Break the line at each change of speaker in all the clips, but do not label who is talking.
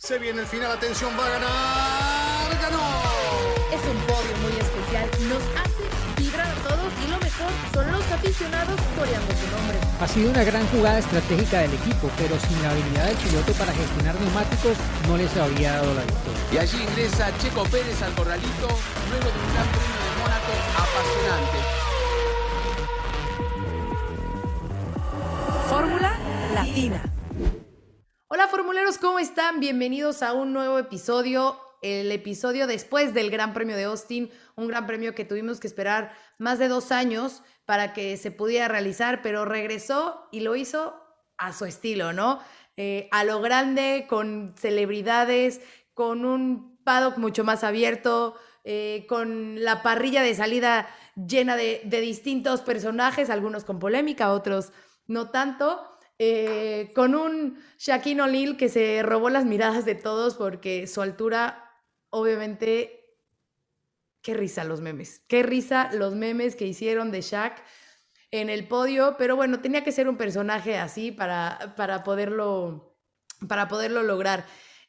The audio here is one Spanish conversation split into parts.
Se viene el final, atención, va a ganar, ganó.
Es un podio muy especial, nos hace vibrar a todos y lo mejor son los aficionados coreando su nombre.
Ha sido una gran jugada estratégica del equipo, pero sin la habilidad del piloto para gestionar neumáticos no les habría dado la victoria.
Y allí ingresa Checo Pérez al corralito, luego de un gran premio de Mónaco apasionante.
Fórmula Latina. Hola formuleros, ¿cómo están? Bienvenidos a un nuevo episodio, el episodio después del Gran Premio de Austin, un gran premio que tuvimos que esperar más de dos años para que se pudiera realizar, pero regresó y lo hizo a su estilo, ¿no? Eh, a lo grande, con celebridades, con un paddock mucho más abierto, eh, con la parrilla de salida llena de, de distintos personajes, algunos con polémica, otros no tanto. Eh, con un Shaquille O'Neal que se robó las miradas de todos porque su altura, obviamente, qué risa los memes, qué risa los memes que hicieron de Shaq en el podio, pero bueno, tenía que ser un personaje así para, para, poderlo, para poderlo lograr.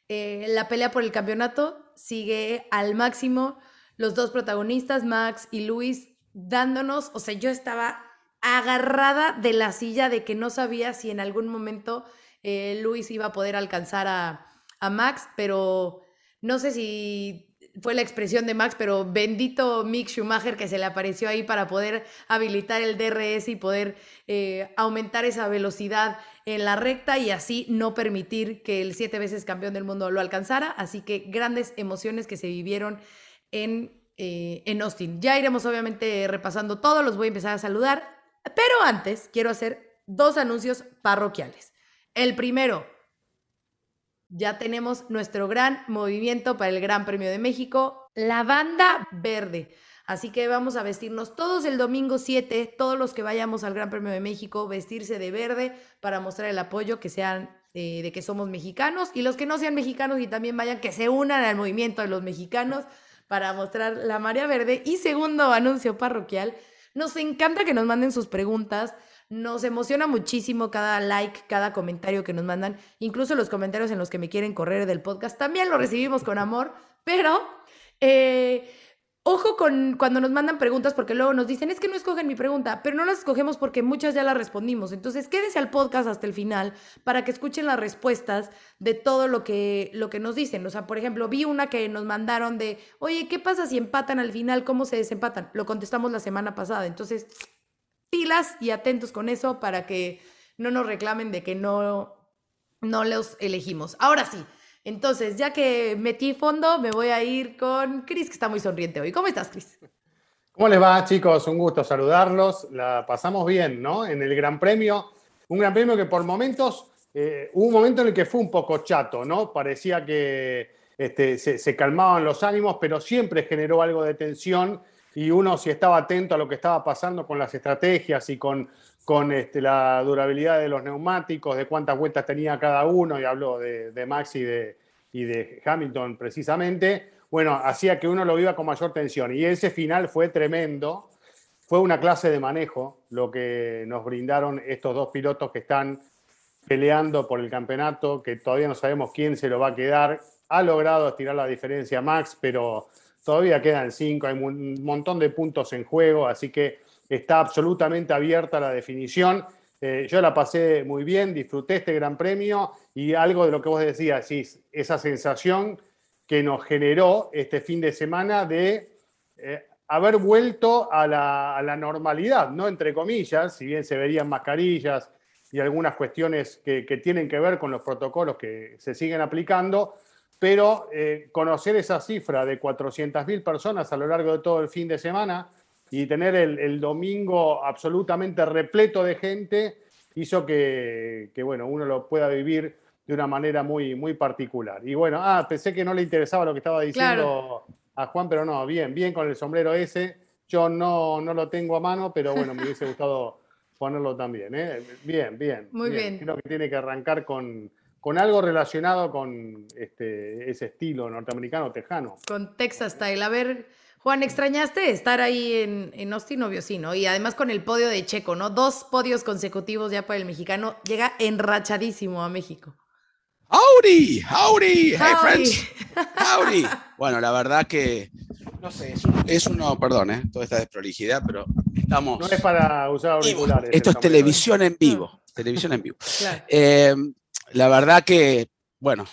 Eh, la pelea por el campeonato sigue al máximo. Los dos protagonistas, Max y Luis, dándonos, o sea, yo estaba agarrada de la silla de que no sabía si en algún momento eh, Luis iba a poder alcanzar a, a, Max, pero no sé si fue la expresión de Max, pero bendito Mick Schumacher que se le apareció ahí para poder habilitar el DRS y poder eh, aumentar esa velocidad en la recta y así no permitir que el siete veces campeón del mundo lo alcanzara. Así que grandes emociones que se vivieron en, eh, en Austin. Ya iremos obviamente repasando todo, los voy a empezar a saludar. Pero antes quiero hacer dos anuncios parroquiales. El primero, ya tenemos nuestro gran movimiento para el Gran Premio de México, la banda verde. Así que vamos a vestirnos todos el domingo 7, todos los que vayamos al Gran Premio de México, vestirse de verde para mostrar el apoyo que sean eh, de que somos mexicanos y los que no sean mexicanos y también vayan que se unan al movimiento de los mexicanos para mostrar la marea verde. Y segundo anuncio parroquial, nos encanta que nos manden sus preguntas. Nos emociona muchísimo cada like, cada comentario que nos mandan, incluso los comentarios en los que me quieren correr del podcast. También lo recibimos con amor, pero eh, ojo con cuando nos mandan preguntas, porque luego nos dicen, es que no escogen mi pregunta, pero no las escogemos porque muchas ya las respondimos. Entonces, quédese al podcast hasta el final para que escuchen las respuestas de todo lo que, lo que nos dicen. O sea, por ejemplo, vi una que nos mandaron de, oye, ¿qué pasa si empatan al final? ¿Cómo se desempatan? Lo contestamos la semana pasada. Entonces, pilas y atentos con eso para que no nos reclamen de que no, no los elegimos. Ahora sí. Entonces, ya que metí fondo, me voy a ir con Cris, que está muy sonriente hoy. ¿Cómo estás, Cris?
¿Cómo les va, chicos? Un gusto saludarlos. La pasamos bien, ¿no? En el Gran Premio. Un Gran Premio que por momentos, eh, hubo un momento en el que fue un poco chato, ¿no? Parecía que este, se, se calmaban los ánimos, pero siempre generó algo de tensión y uno si estaba atento a lo que estaba pasando con las estrategias y con, con este, la durabilidad de los neumáticos, de cuántas vueltas tenía cada uno, y hablo de, Max y de, y de Hamilton precisamente, bueno, hacía que uno lo viva con mayor tensión. Y ese final fue tremendo, fue una clase de manejo lo que nos brindaron estos dos pilotos que están peleando por el campeonato, que todavía no sabemos quién se lo va a quedar. Ha logrado estirar la diferencia Max, pero todavía quedan cinco, hay un montón de puntos en juego, así que está absolutamente abierta la definición. Eh, yo la pasé muy bien, disfruté este gran premio y algo de lo que vos decías, esa sensación que nos generó este fin de semana de eh, haber vuelto a la, normalidad, ¿no? Entre comillas, si bien se verían mascarillas y algunas cuestiones que tienen que ver con los protocolos que se siguen aplicando, pero eh, conocer esa cifra de 400.000 personas a lo largo de todo el fin de semana y tener el, el domingo absolutamente repleto de gente hizo que, que, bueno, uno lo pueda vivir de una manera muy, muy particular. Y bueno, ah, pensé que no le interesaba lo que estaba diciendo claro. a Juan, pero no, bien, bien con el sombrero ese. Yo no, no lo tengo a mano, pero bueno, me hubiese gustado ponerlo también. ¿eh? Bien, bien.
Muy bien.
bien. Creo que tiene que arrancar con, con algo relacionado con este, ese estilo norteamericano tejano.
Con Texas Style. A ver, Juan, ¿extrañaste estar ahí en, en Austin, obvio sí, ¿no? Y además con el podio de Checo, ¿no? Dos podios consecutivos ya para el mexicano. Llega enrachadísimo a México.
Howdy, howdy, hey friends, howdy. Bueno, la verdad que, no sé, es, un- es uno, perdón, eh, toda esta desprolijidad, pero estamos...
No es para usar auriculares.
Esto es
sombrero.
televisión en vivo, televisión en vivo.
Claro.
Eh, la verdad que, bueno,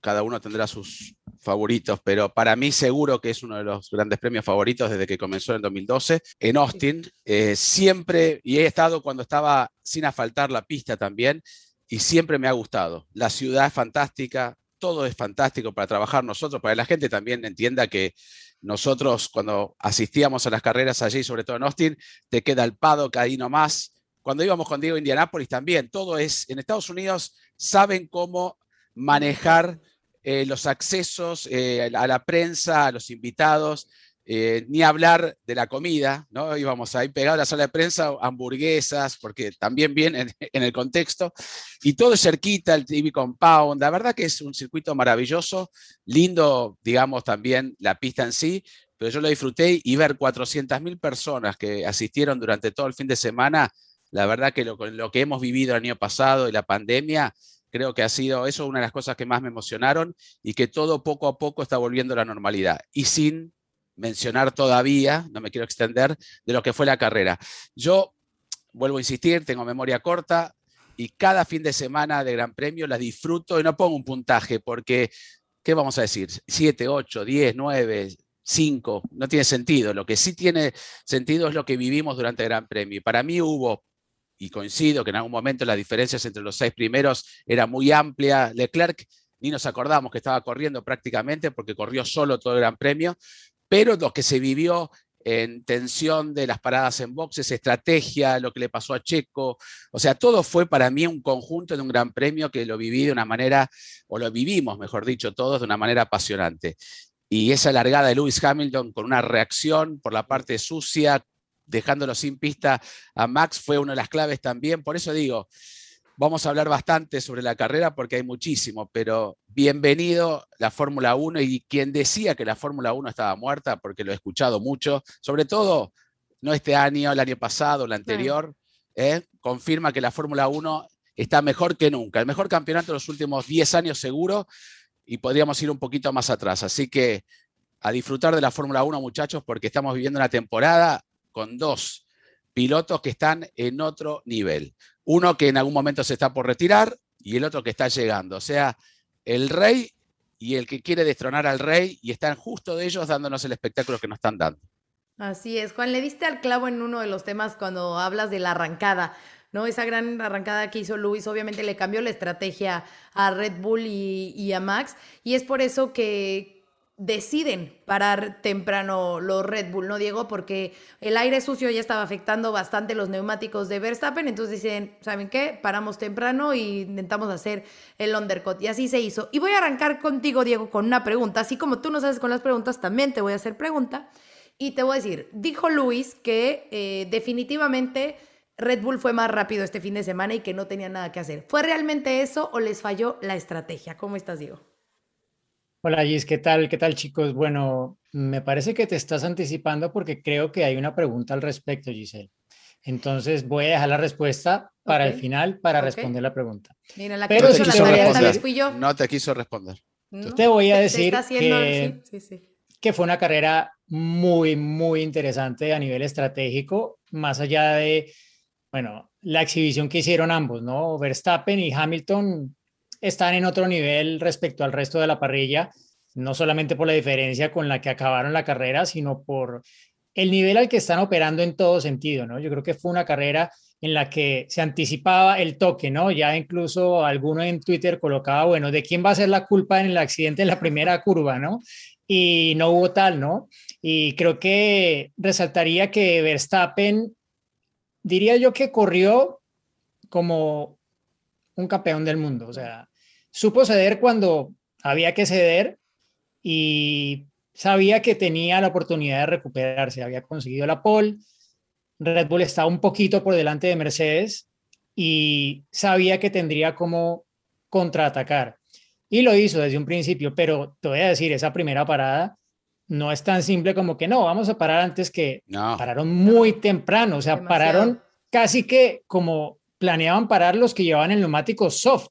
cada uno tendrá sus favoritos, pero para mí seguro que es uno de los grandes premios favoritos desde que comenzó en 2012 en Austin. Eh, siempre, y he estado cuando estaba sin asfaltar la pista también, y siempre me ha gustado. La ciudad es fantástica, todo es fantástico para trabajar nosotros, para que la gente también entienda que nosotros cuando asistíamos a las carreras allí, sobre todo en Austin, te queda el paddock ahí nomás. Cuando íbamos con Diego a Indianápolis también, todo es, en Estados Unidos saben cómo manejar eh, los accesos eh, a la prensa, a los invitados, eh, ni hablar de la comida, ¿no? Íbamos ahí pegados a la sala de prensa, hamburguesas, porque también viene en, el contexto, y todo cerquita, el TV Compound, la verdad que es un circuito maravilloso, lindo, digamos, también la pista en sí, pero yo lo disfruté y ver 400.000 personas que asistieron durante todo el fin de semana, la verdad que lo, que hemos vivido el año pasado y la pandemia, creo que ha sido eso una de las cosas que más me emocionaron y que todo poco a poco está volviendo a la normalidad. Y sin mencionar todavía, no me quiero extender, de lo que fue la carrera. Yo, vuelvo a insistir, tengo memoria corta y cada fin de semana de Gran Premio la disfruto y no pongo un puntaje porque, ¿qué vamos a decir? 7, 8, 10, 9, 5, no tiene sentido. Lo que sí tiene sentido es lo que vivimos durante el Gran Premio. Para mí hubo y coincido que en algún momento las diferencias entre los seis primeros era muy amplia. Leclerc ni nos acordamos que estaba corriendo prácticamente porque corrió solo todo el Gran Premio, pero lo que se vivió en tensión de las paradas en boxes, estrategia, lo que le pasó a Checo, o sea, todo fue para mí un conjunto de un Gran Premio que lo viví de una manera, o lo vivimos, mejor dicho, todos de una manera apasionante. Y esa largada de Lewis Hamilton con una reacción por la parte sucia, dejándolo sin pista a Max fue una de las claves también. Por eso digo, vamos a hablar bastante sobre la carrera porque hay muchísimo, pero bienvenido la Fórmula 1 y quien decía que la Fórmula 1 estaba muerta, porque lo he escuchado mucho, sobre todo no este año, el año pasado, el anterior, ¿eh? confirma que la Fórmula 1 está mejor que nunca, el mejor campeonato de los últimos 10 años seguro y podríamos ir un poquito más atrás. Así que a disfrutar de la Fórmula 1, muchachos, porque estamos viviendo una temporada con dos pilotos que están en otro nivel. Uno que en algún momento se está por retirar y el otro que está llegando. O sea, el rey y el que quiere destronar al rey y están justo de ellos dándonos el espectáculo que nos están dando.
Así es, Juan, le diste al clavo en uno de los temas cuando hablas de la arrancada, ¿no? Esa gran arrancada que hizo Luis, obviamente le cambió la estrategia a Red Bull y, y a Max, y es por eso que deciden parar temprano los Red Bull, ¿no, Diego? Porque el aire sucio ya estaba afectando bastante los neumáticos de Verstappen, entonces dicen, ¿saben qué? Paramos temprano y intentamos hacer el undercut, y así se hizo. Y voy a arrancar contigo, Diego, con una pregunta, así como tú no sabes con las preguntas, también te voy a hacer pregunta. Y te voy a decir, dijo Luis que eh, definitivamente Red Bull fue más rápido este fin de semana y que no tenía nada que hacer. ¿Fue realmente eso o les falló la estrategia? ¿Cómo estás, Diego?
Hola Gis, ¿qué tal? ¿Qué tal chicos? Bueno, me parece que te estás anticipando porque creo que hay una pregunta al respecto, Giselle. Entonces voy a dejar la respuesta para
Ok,
el final para
ok.
responder la pregunta.
Mira, la
Pero
hizo
te decir-
vez fui yo.
No te quiso responder.
¿no?
Te voy a decir
haciendo-
que,
sí, sí, sí.
que fue una carrera muy, muy interesante a nivel estratégico, más allá de, bueno, la exhibición que hicieron ambos, ¿no? Verstappen y Hamilton están en otro nivel respecto al resto de la parrilla, no solamente por la diferencia con la que acabaron la carrera, sino por el nivel al que están operando en todo sentido, ¿no? Yo creo que fue una carrera en la que se anticipaba el toque, ¿no? Ya incluso alguno en Twitter colocaba, bueno, ¿de quién va a ser la culpa en el accidente en la primera curva, ¿no? Y no hubo tal, ¿no? Y creo que resaltaría que Verstappen, diría yo que corrió como un campeón del mundo, o sea, supo ceder cuando había que ceder y sabía que tenía la oportunidad de recuperarse, había conseguido la pole, Red Bull estaba un poquito por delante de Mercedes y sabía que tendría como contraatacar. Y lo hizo desde un principio, pero te voy a decir, esa primera parada no es tan simple como que no, vamos a parar antes que
No.
pararon muy temprano, o sea,
Demasiado.
pararon casi que como planeaban parar los que llevaban el neumático soft,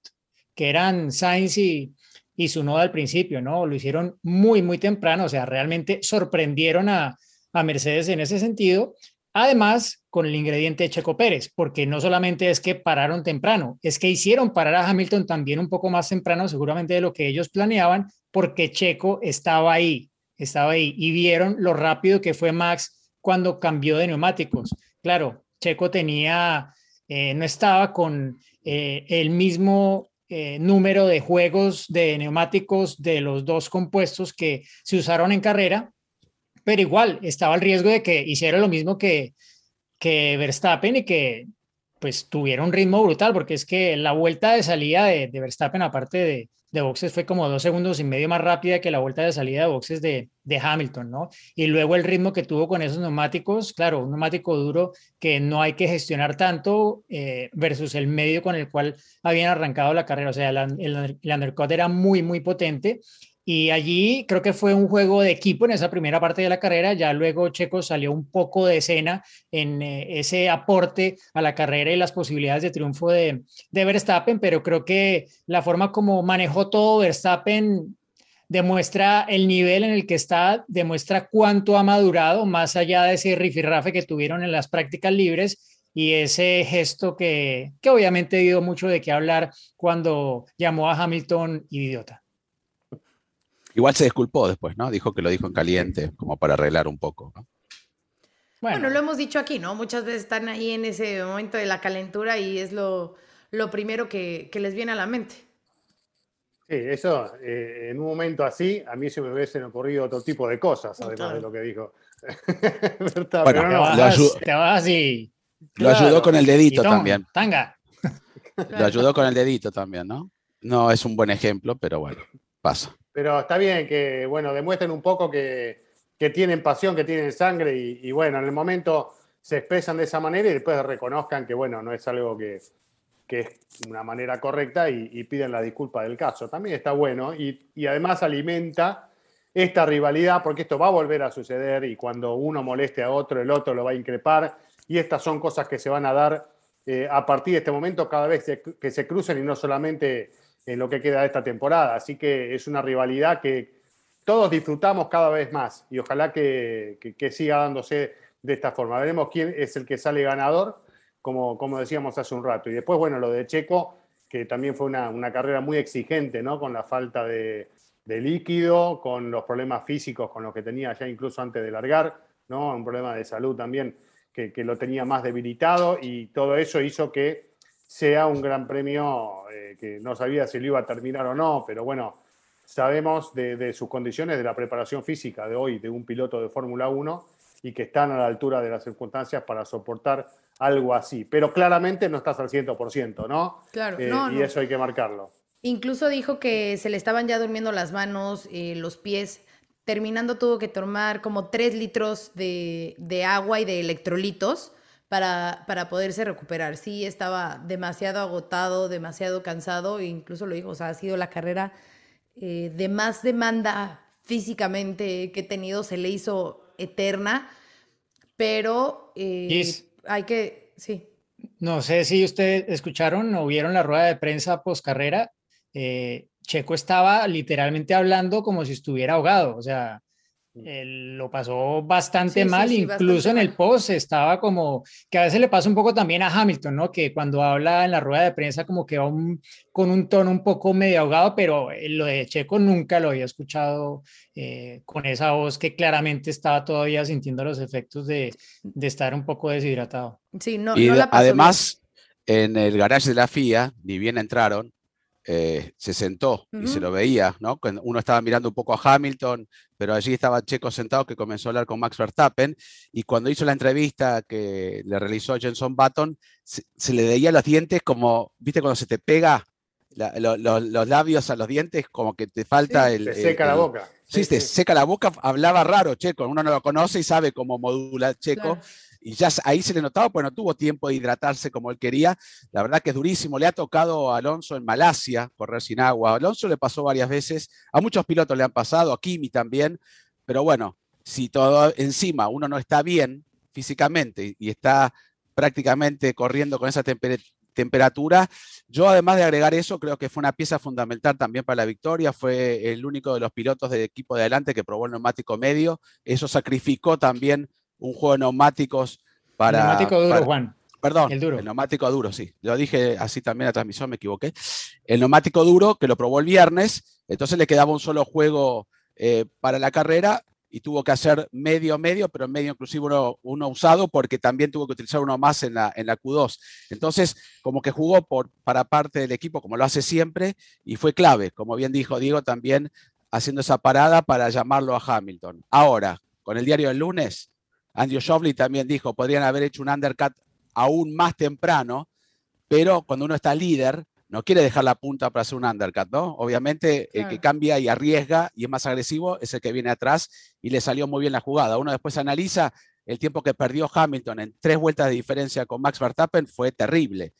que eran Sainz y, y su nodo al principio, ¿no? Lo hicieron muy, muy temprano, o sea, realmente sorprendieron a, a Mercedes en ese sentido. Además, con el ingrediente Checo Pérez, porque no solamente es que pararon temprano, es que hicieron parar a Hamilton también un poco más temprano, seguramente de lo que ellos planeaban, porque Checo estaba ahí, estaba ahí y vieron lo rápido que fue Max cuando cambió de neumáticos. Claro, Checo tenía, eh, no estaba con eh, el mismo eh, número de juegos de neumáticos de los dos compuestos que se usaron en carrera, pero igual estaba el riesgo de que hiciera lo mismo que, que Verstappen y que pues tuviera un ritmo brutal, porque es que la vuelta de salida de, de Verstappen, aparte de, de boxes fue como dos segundos y medio más rápida que la vuelta de salida de boxes de, de, Hamilton, ¿no? Y luego el ritmo que tuvo con esos neumáticos, claro, un neumático duro que no hay que gestionar tanto eh, versus el medio con el cual habían arrancado la carrera, o sea, el, el, el undercut era muy, muy potente y allí creo que fue un juego de equipo en esa primera parte de la carrera. Ya luego Checo salió un poco de escena en eh, ese aporte a la carrera y las posibilidades de triunfo de, de, Verstappen, pero creo que la forma como manejó todo Verstappen demuestra el nivel en el que está, demuestra cuánto ha madurado más allá de ese rifirrafe que tuvieron en las prácticas libres y ese gesto que, que obviamente dio mucho de qué hablar cuando llamó a Hamilton idiota.
Igual se disculpó después, ¿no? Dijo que lo dijo en caliente, como para arreglar un poco, ¿no?
Bueno, bueno, lo hemos dicho aquí, ¿no? Muchas veces están ahí en ese momento de la calentura y es lo, lo primero que, que, les viene a la mente.
Sí, eso, eh, en un momento así, a mí se me hubiesen ocurrido otro tipo de cosas, además claro. de lo que dijo.
bueno, no, lo, ayudó,
te vas y...
Lo claro. ayudó con el dedito también.
Tanga.
Lo ayudó con el dedito también, ¿no? No es un buen ejemplo, pero bueno, pasa.
Pero está bien que, bueno, demuestren un poco que, que tienen pasión, que tienen sangre y, bueno, en el momento se expresan de esa manera y después reconozcan que, bueno, no es algo que, que es una manera correcta y, y, piden la disculpa del caso. También está bueno y, y, además alimenta esta rivalidad porque esto va a volver a suceder y cuando uno moleste a otro, el otro lo va a increpar y estas son cosas que se van a dar eh, a partir de este momento cada vez que se crucen y no solamente en lo que queda de esta temporada. Así que es una rivalidad que todos disfrutamos cada vez más y ojalá que, que, siga dándose de esta forma. Veremos quién es el que sale ganador, como, como decíamos hace un rato. Y después, bueno, lo de Checo, que también fue una, una carrera muy exigente, ¿no? Con la falta de, de, líquido, con los problemas físicos con los que tenía ya incluso antes de largar, ¿no? Un problema de salud también que, que lo tenía más debilitado y todo eso hizo que sea un gran premio eh, que no sabía si lo iba a terminar o no, pero bueno, sabemos de, de, sus condiciones, de la preparación física de hoy de un piloto de Fórmula 1 y que están a la altura de las circunstancias para soportar algo así. Pero claramente no estás al 100%, ¿no?
Claro,
eh,
no,
y
no.
eso hay que marcarlo.
Incluso dijo que se le estaban ya durmiendo las manos, eh, los pies. Terminando tuvo que tomar como 3 litros de, de agua y de electrolitos para, para poderse recuperar. Sí, estaba demasiado agotado, demasiado cansado, e incluso lo dijo, o sea, ha sido la carrera eh, de más demanda físicamente que he tenido, se le hizo eterna, pero eh, hay que, sí.
No sé si ustedes escucharon o vieron la rueda de prensa post carrera. Eh, Checo estaba literalmente hablando como si estuviera ahogado, o sea, él lo pasó bastante sí, mal, sí, sí, incluso bastante en el post estaba como, que a veces le pasa un poco también a Hamilton, ¿no? Que cuando habla en la rueda de prensa como que va un, con un tono un poco medio ahogado, pero lo de Checo nunca lo había escuchado eh, con esa voz que claramente estaba todavía sintiendo los efectos de, de estar un poco deshidratado.
Sí, no,
y
no la
además, bien. en el garage de la FIA, ni bien entraron, eh, se sentó uh -huh. y se lo veía, ¿no? Uno estaba mirando un poco a Hamilton, pero allí estaba Checo sentado que comenzó a hablar con Max Verstappen y cuando hizo la entrevista que le realizó Jenson Button, se, se, le veía los dientes como, ¿viste cuando se te pega la, lo, lo, los labios a los dientes? Como que te falta
sí,
el...
Te seca
el,
la boca.
Sí, sí, te seca la boca, hablaba raro Checo, uno no lo conoce y sabe cómo modula Checo. Claro y ya ahí se le notaba, pues no tuvo tiempo de hidratarse como él quería. La verdad que es durísimo. Le ha tocado a Alonso en Malasia correr sin agua. A Alonso le pasó varias veces, a muchos pilotos le han pasado, a Kimi también. Pero bueno, si todo encima uno no está bien físicamente y está prácticamente corriendo con esa temperatura temperatura. Yo, además de agregar eso, creo que fue una pieza fundamental también para la victoria. Fue el único de los pilotos del equipo de adelante que probó el neumático medio. Eso sacrificó también un juego de neumáticos para.
El neumático duro, Juan.
Perdón,
el, duro.
el neumático duro, sí. Lo dije así también la transmisión, me equivoqué. El neumático duro, que lo probó el viernes, entonces le quedaba un solo juego eh, para la carrera y tuvo que hacer medio medio, pero medio inclusive uno, uno, usado porque también tuvo que utilizar uno más en la, en la Q2. Entonces, como que jugó por, para parte del equipo, como lo hace siempre, y fue clave, como bien dijo Diego, también haciendo esa parada para llamarlo a Hamilton. Ahora, con el diario del lunes, Andrew Shovley también dijo, podrían haber hecho un undercut aún más temprano, pero cuando uno está líder, no quiere dejar la punta para hacer un undercut, ¿no? Obviamente el que cambia y arriesga y es más agresivo es el que viene atrás y le salió muy bien la jugada. Uno después analiza el tiempo que perdió Hamilton en tres vueltas de diferencia con Max Verstappen fue terrible.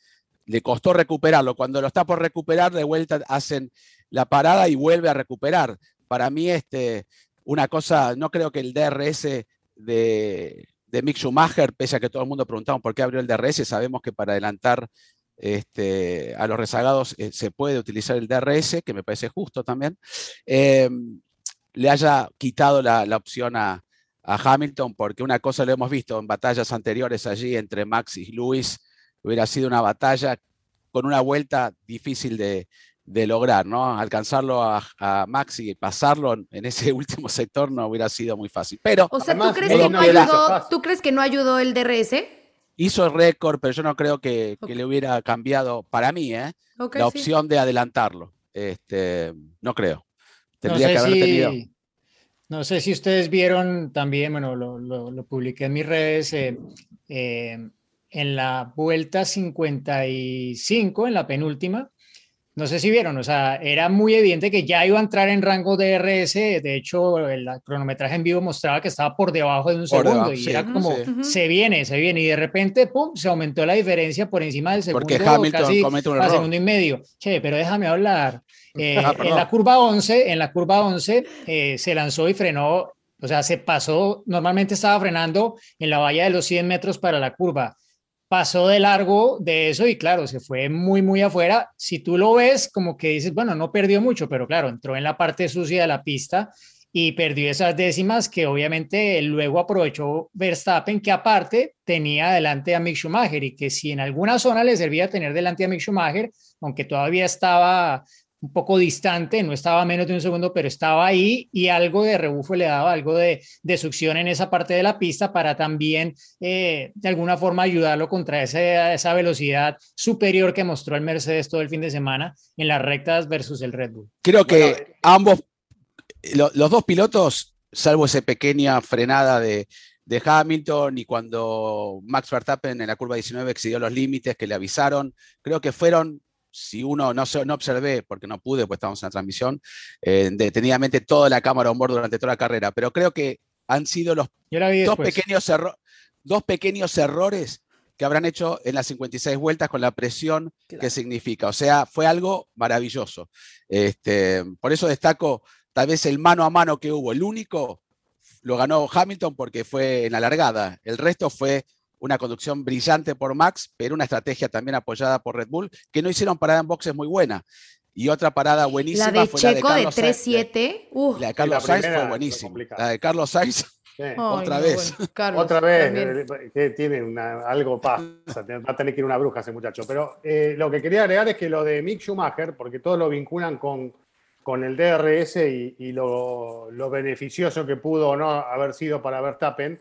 Le costó recuperarlo. Cuando lo está por recuperar, de vuelta hacen la parada y vuelve a recuperar. Para mí, este, una cosa, no creo que el DRS de, de Mick Schumacher, pese a que todo el mundo preguntaba por qué abrió el DRS, sabemos que para adelantar este, a los rezagados eh, se puede utilizar el DRS, que me parece justo también, eh, le haya quitado la, la opción a, a, Hamilton, porque una cosa lo hemos visto en batallas anteriores allí entre Max y Luis, hubiera sido una batalla con una vuelta difícil de, de lograr, ¿no? Alcanzarlo a, a, Max y pasarlo en ese último sector no hubiera sido muy fácil. Pero,
o sea, ¿tú, crees que no ayudó, ¿tú crees que no ayudó el DRS?
hizo el récord, pero yo no creo que, okay. que, le hubiera cambiado, para mí, ¿eh? okay, la opción sí. de adelantarlo. Este, no creo. Tendría
no
que haber
si,
tenido.
No sé si ustedes vieron también, bueno, lo, lo, lo publiqué en mis redes, eh, eh, en la vuelta 55, en la penúltima, no sé si vieron, o sea, era muy evidente que ya iba a entrar en rango de RS. De hecho, el cronometraje en vivo mostraba que estaba por debajo de un
Por
segundo
debajo,
y
sí,
era como
sí.
se viene, se viene. Y de repente, pum, se aumentó la diferencia por encima del segundo.
Porque Hamilton
casi
comete un
a
error.
segundo y medio. Che, pero déjame hablar. Eh,
Ah,
en la curva 11, en la curva 11 eh, se lanzó y frenó, o sea, se pasó, normalmente estaba frenando en la valla de los 100 metros para la curva pasó de largo de eso y claro, se fue muy, muy afuera. Si tú lo ves, como que dices, bueno, no perdió mucho, pero claro, entró en la parte sucia de la pista y perdió esas décimas que obviamente luego aprovechó Verstappen, que aparte tenía delante a Mick Schumacher y que si en alguna zona le servía tener delante a Mick Schumacher, aunque todavía estaba un poco distante, no estaba a menos de un segundo, pero estaba ahí y algo de rebufo le daba, algo de, de succión en esa parte de la pista para también eh, de alguna forma ayudarlo contra esa, esa velocidad superior que mostró el Mercedes todo el fin de semana en las rectas versus el Red Bull.
Creo que
Bueno,
ambos, lo- los dos pilotos, salvo esa pequeña frenada de, de Hamilton y cuando Max Verstappen en la curva 19 excedió los límites que le avisaron, creo que fueron, si uno no, se- no observé, porque no pude, pues estamos en la transmisión, eh, detenidamente toda la cámara on board durante toda la carrera, pero creo que han sido los dos pequeños, dos pequeños errores que habrán hecho en las 56 vueltas con la presión que significa. O sea, fue algo maravilloso. Este, por eso destaco tal vez el mano a mano que hubo. El único lo ganó Hamilton porque fue en la largada. El resto fue una conducción brillante por Max, pero una estrategia también apoyada por Red Bull, que no hicieron parada en boxes muy buena. Y otra parada buenísima
La de
fue la de
Checo de
Carlos Sainz.
3-7. Uh,
La de Carlos Sainz
primera
fue buenísima. La de Carlos Sainz
Sí.
otra vez.
bueno, Carlos,
Otra vez,
también.
eh, que tiene una- algo pasa, va a tener que ir una bruja ese muchacho. Pero eh, lo que quería agregar es que lo de Mick Schumacher, porque todos lo vinculan con, con el DRS y, y lo, lo beneficioso que pudo o no haber sido para Verstappen,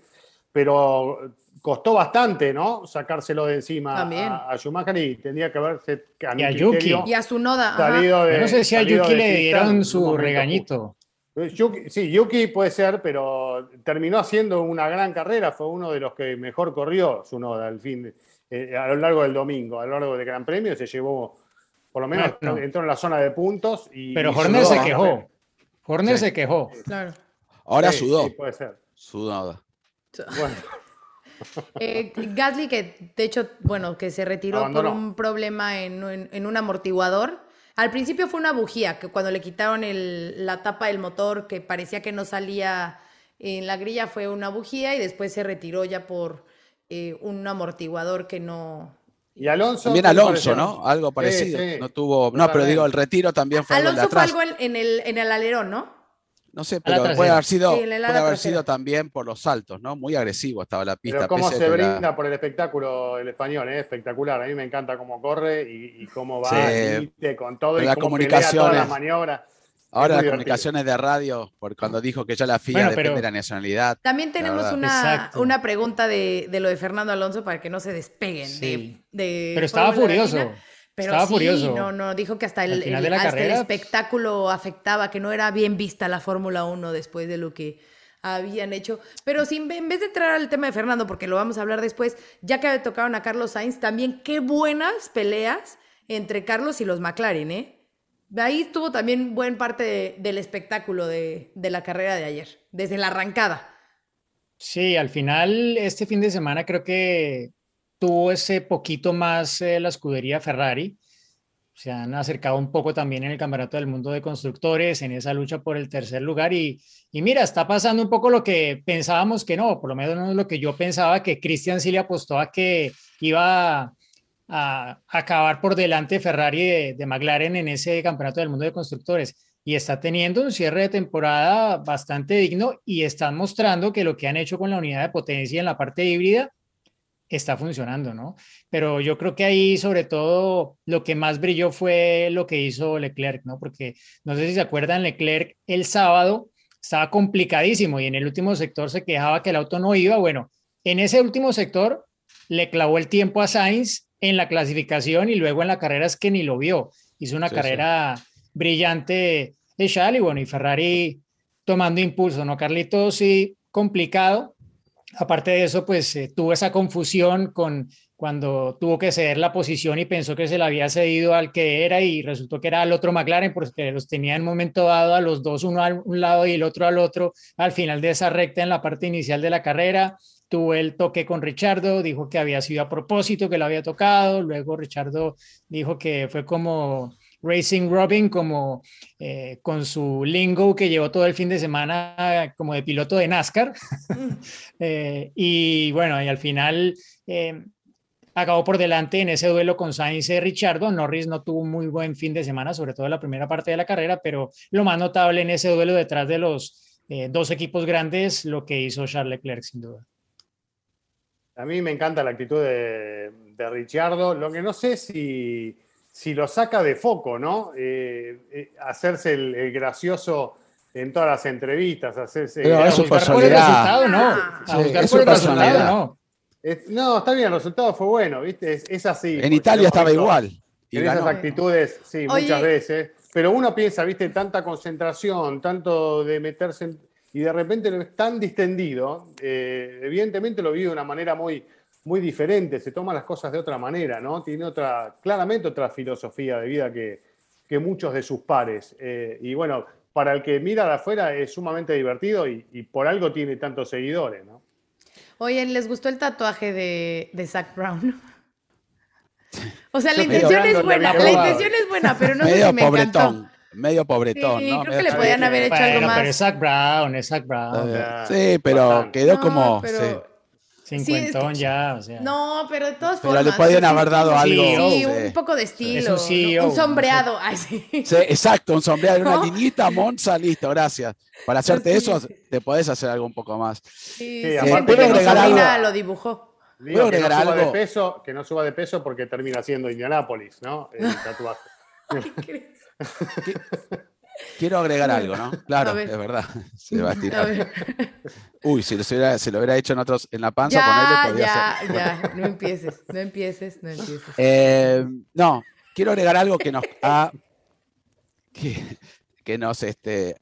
pero costó bastante, ¿no? Sacárselo de encima
También.
a, a Schumacher y tendría que haberse a
Y a Yuki.
Y a su noda.
salido de.
No sé si a Yuki le dieron su regañito.
Yuki- sí, Yuki puede ser, pero terminó haciendo una gran carrera. Fue uno de los que mejor corrió su noda al fin, eh, a lo largo del domingo, a lo largo del Gran Premio. Se llevó, por lo menos,
Bueno.
entró en la zona de puntos. Y,
Pero
y
Horner se quejó. Horner
Sí.
se quejó.
Claro.
ahora
Sí,
sudó.
sí, puede ser.
Sudó.
Bueno,
Eh, Gasly, que de hecho, bueno, que se retiró
Abandonó.
por un problema en, en- en un amortiguador. Al principio fue una bujía, que cuando le quitaron el- la tapa del motor, que parecía que no salía en la grilla, fue una bujía y después se retiró ya por eh, un amortiguador que no,
Y Alonso.
También Alonso, ¿no? Algo parecido. No tuvo. No, pero digo, el retiro también fue.
Alonso fue algo en, el, en el alerón, ¿no?
No sé, pero puede haber sido, puede haber sido también por los saltos, ¿no? Muy agresivo estaba la pista.
Pero cómo se brinda por el espectáculo el español, es ¿eh? espectacular. A mí me encanta cómo corre y, cómo va con todo y
las
cómo
comunicaciones,
todas las maniobras.
Ahora las comunicaciones de radio, por cuando dijo que ya la FIA depende de la nacionalidad.
También tenemos una, una, pregunta de, lo de Fernando Alonso para que no se despeguen de,
Pero estaba furioso.
Pero
estaba
sí,
furioso.
no, no, dijo que hasta, el, hasta el espectáculo afectaba, que no era bien vista la Fórmula 1 después de lo que habían hecho. Pero sin, en vez de entrar al tema de Fernando, porque lo vamos a hablar después, ya que tocaron a Carlos Sainz, también qué buenas peleas entre Carlos y los McLaren, ¿eh? ahí estuvo también buen parte del espectáculo de, la carrera de ayer, desde la arrancada.
Sí, al final, este fin de semana creo que tuvo ese poquito más eh, la escudería Ferrari. Se han acercado un poco también en el Campeonato del Mundo de Constructores, en esa lucha por el tercer lugar. Y, mira, está pasando un poco lo que pensábamos que no, por lo menos no es lo que yo pensaba, que Christian sí le apostó a que iba a acabar por delante Ferrari de, McLaren en ese campeonato del mundo de constructores y está teniendo un cierre de temporada bastante digno y están mostrando que lo que han hecho con la unidad de potencia en la parte híbrida está funcionando, ¿no? Pero yo creo que ahí sobre todo lo que más brilló fue lo que hizo Leclerc, ¿no? Porque no sé si se acuerdan, Leclerc el sábado estaba complicadísimo y en el último sector se quejaba que el auto no iba. Bueno, en ese último sector le clavó el tiempo a Sainz en la clasificación y luego en la carrera es que ni lo vio. Hizo una carrera brillante de Charlie, bueno, y Ferrari tomando impulso, ¿no? Carlitos sí, complicado. Aparte de eso, pues eh, tuvo esa confusión con cuando tuvo que ceder la posición y pensó que se la había cedido al que era y resultó que era al otro McLaren porque los tenía en momento dado a los dos, uno a un lado y el otro al otro, al final de esa recta en la parte inicial de la carrera. Tuvo el toque con Richardo, dijo que había sido a propósito, que lo había tocado, luego Richardo dijo que fue como Racing Robin, como eh, con su lingo que llevó todo el fin de semana como de piloto de NASCAR. Eh, y bueno, y al final eh, acabó por delante en ese duelo con Sainz y Richardo. Norris no tuvo un muy buen fin de semana, sobre todo en la primera parte de la carrera, pero lo más notable en ese duelo detrás de los dos equipos grandes, lo que hizo Charles Leclerc, sin duda.
A mí me encanta la actitud de, de Ricciardo. Lo que no sé si, si lo saca de foco, ¿no? Eh, eh, hacerse el, gracioso en todas las entrevistas, hacerse.
Pero es su personalidad.
¿no? A buscar por el resultado, no.
no, está bien, el resultado fue bueno, ¿viste? Es, así.
En Italia estaba igual.
Y en esas actitudes, sí, muchas veces. Pero uno piensa, ¿viste? Tanta concentración, tanto de meterse en y de repente lo es tan distendido, eh, evidentemente lo vive de una manera muy, muy diferente, se toma las cosas de otra manera, ¿no? Tiene otra, claramente otra filosofía de vida que, que muchos de sus pares. Eh, y bueno, para el que mira de afuera es sumamente divertido y, por algo tiene tantos seguidores, ¿no?
Oye, ¿les gustó el tatuaje de, de Zach Brown? O sea, la intención es buena, la intención es buena, pero no sé si me encantó
medio pobretón,
sí,
¿no?
Creo que le podían haber hecho algo más.
Pero es Zach Brown, es Zach Brown.
sí, pero quedó como.
Cincuentón ya, o sea.
No, pero de todas formas.
Pero le podían haber dado algo.
Sí, un poco de estilo. un sombreado. Ay, sí.
exacto, un sombreado, una niñita, Monza, listo, gracias. Para hacerte eso, te podés hacer algo un poco más.
Sí, sí aparte que lo dibujó.
Digo, que, no suba de peso, que no suba de peso porque termina siendo Indianápolis, ¿no? El tatuaje.
Quiero agregar algo, ¿no? Claro, es verdad. Se va a tirar. Uy, si lo hubiera, lo hubiera hecho en otros, en la panza,
ya, podría ya, Ya, no empieces, no empieces, no empieces.
Eh, no, quiero agregar algo que nos ha, que, nos, este,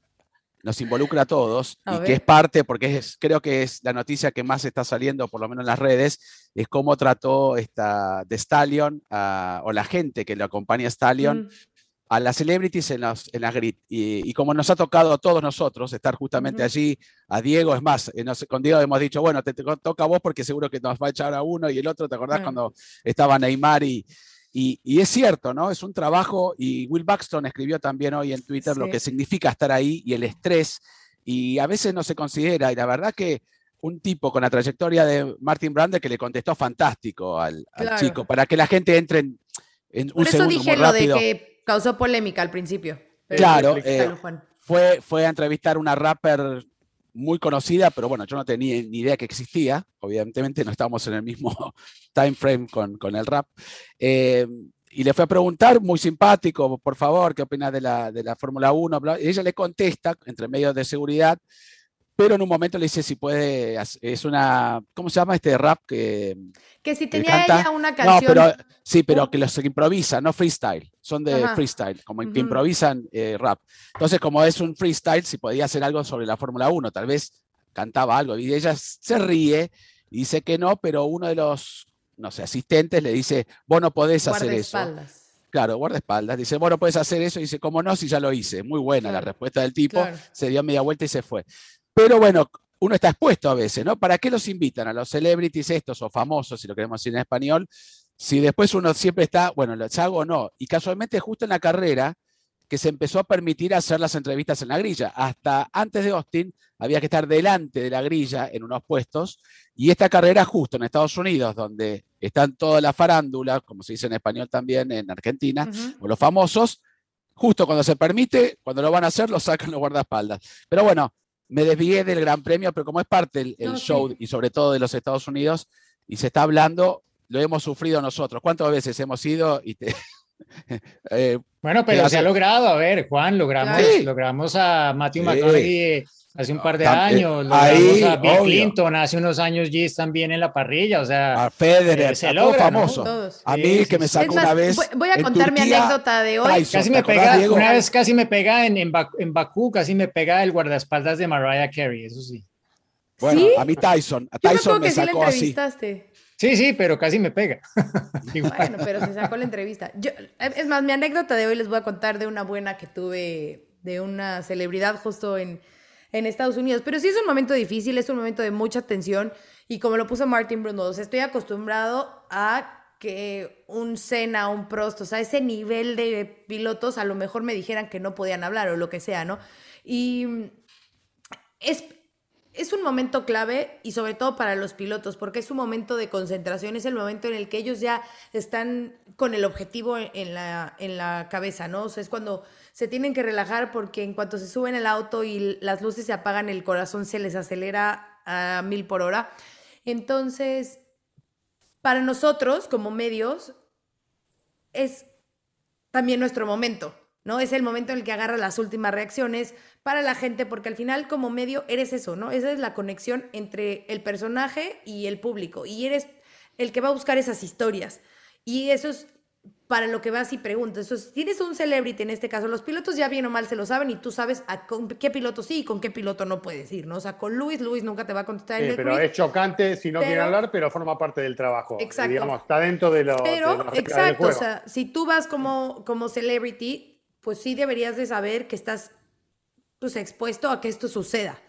nos involucra a todos y que es parte, porque es, creo que es la noticia que más está saliendo, por lo menos en las redes, es cómo trató esta de Stallion o la gente que lo acompaña a Stallion. Mm a las celebrities en, las en la grid. Y, como nos ha tocado a todos nosotros estar justamente allí, a Diego, es más, eh, con Diego hemos dicho, bueno, te, toca a vos porque seguro que nos va a echar a uno y el otro, ¿te acordás cuando estaba Neymar? Y, y, es cierto, ¿no? Es un trabajo, y Will Buxton escribió también hoy en Twitter lo que significa estar ahí y el estrés, y a veces no se considera, y la verdad que un tipo con la trayectoria de Martin Brande que le contestó fantástico al, chico, para que la gente entre en, en un
Por eso
segundo
dije
muy
lo
rápido.
de que causó polémica al principio. Pero
Claro, eh, fue, fue a entrevistar una rapper muy conocida, pero bueno, yo no tenía ni idea que existía. Obviamente no estábamos en el mismo time frame con, con el rap. Eh, y le fue a preguntar, muy simpático, por favor, ¿qué opina de la, de la Fórmula 1? Bla, Y ella le contesta, entre medios de seguridad, pero en un momento le dice si puede, es una, ¿cómo se llama este rap? Que,
Que si tenía ella una
no,
canción.
pero sí, pero que los que improvisan, no freestyle, son de
Ajá.
freestyle, como que improvisan eh, rap. Entonces, como es un freestyle, si podía hacer algo sobre la Fórmula 1, tal vez cantaba algo. Y ella se ríe y dice que no, pero uno de los, no sé, asistentes le dice, vos no podés hacer eso. Claro, guardaespaldas. Dice, vos no podés hacer eso. Y dice, ¿cómo no? Si ya lo hice. Muy buena la respuesta del tipo.
claro.
Se dio media vuelta y se fue. Pero bueno, uno está expuesto a veces, ¿no? ¿Para qué los invitan a los celebrities estos o famosos, si lo queremos decir en español? Si después uno siempre está, bueno, ¿los hago o no? Y casualmente justo en la carrera que se empezó a permitir hacer las entrevistas en la grilla. Hasta antes de Austin había que estar delante de la grilla en unos puestos y esta carrera justo en Estados Unidos, donde están todas las farándulas, como se dice en español también en Argentina, o los famosos, justo cuando se permite, cuando lo van a hacer, lo sacan los guardaespaldas. Pero bueno, me desvié del Gran Premio, pero como es parte del el
No, sí.
show y sobre todo de los Estados Unidos, y se está hablando, lo hemos sufrido nosotros. ¿Cuántas veces hemos ido y te... eh,
Bueno, pero se ha logrado, a ver, Juan, logramos.
Sí.
logramos a Matthew
Sí.
McConaughey eh, hace un par de años,
ahí,
a Bill
obvio.
Clinton hace unos años Gis también en la parrilla, o sea,
a Federer,
eh, se
a todos
logra, ¿no?
famosos.
Todos.
A mí
sí,
que me sacó una vez.
voy, a contar mi anécdota de hoy.
Tyson,
casi
¿te
me pega,
Diego?
una vez casi me pega en, en, en Bakú, casi me pega el guardaespaldas de Mariah Carey, eso sí.
Bueno,
¿Sí?
a mí Tyson, a
Yo me
Tyson me
que sí
sacó así.
Sí, sí, pero casi me pega.
Bueno, pero se sacó la entrevista. Yo, es más, mi anécdota de hoy les voy a contar de una buena que tuve de una celebridad justo en, en Estados Unidos. Pero sí es un momento difícil, es un momento de mucha tensión. Y como lo puso Martin Bruno, estoy acostumbrado a que un Senna, un Prost, o sea, ese nivel de pilotos a lo mejor me dijeran que no podían hablar o lo que sea, ¿no? Y es, es un momento clave y sobre todo para los pilotos, porque es un momento de concentración, es el momento en el que ellos ya están con el objetivo en la, en la cabeza, ¿no? O sea, es cuando se tienen que relajar porque en cuanto se suben el auto y las luces se apagan, el corazón se les acelera a mil por hora. Entonces, para nosotros como medios, es también nuestro momento, ¿no? Es el momento en el que agarra las últimas reacciones para la gente, porque al final como medio eres eso, ¿no? Esa es la conexión entre el personaje y el público, y eres el que va a buscar esas historias. Y eso es para lo que vas y preguntas. Entonces, si tienes un celebrity en este caso, los pilotos ya bien o mal se lo saben y tú sabes a con qué piloto sí y con qué piloto no puedes ir, ¿no? O sea, con Luis, Luis nunca te va a contestar en
Sí,
el
pero es chocante si no quiere
pero-
hablar, pero forma parte del trabajo.
Exacto.
Digamos, está dentro de lo de
Pero,
reglas del
exacto, o
juego.
sea, si tú vas como, como celebrity, pues sí deberías de saber que estás pues expuesto a que esto suceda,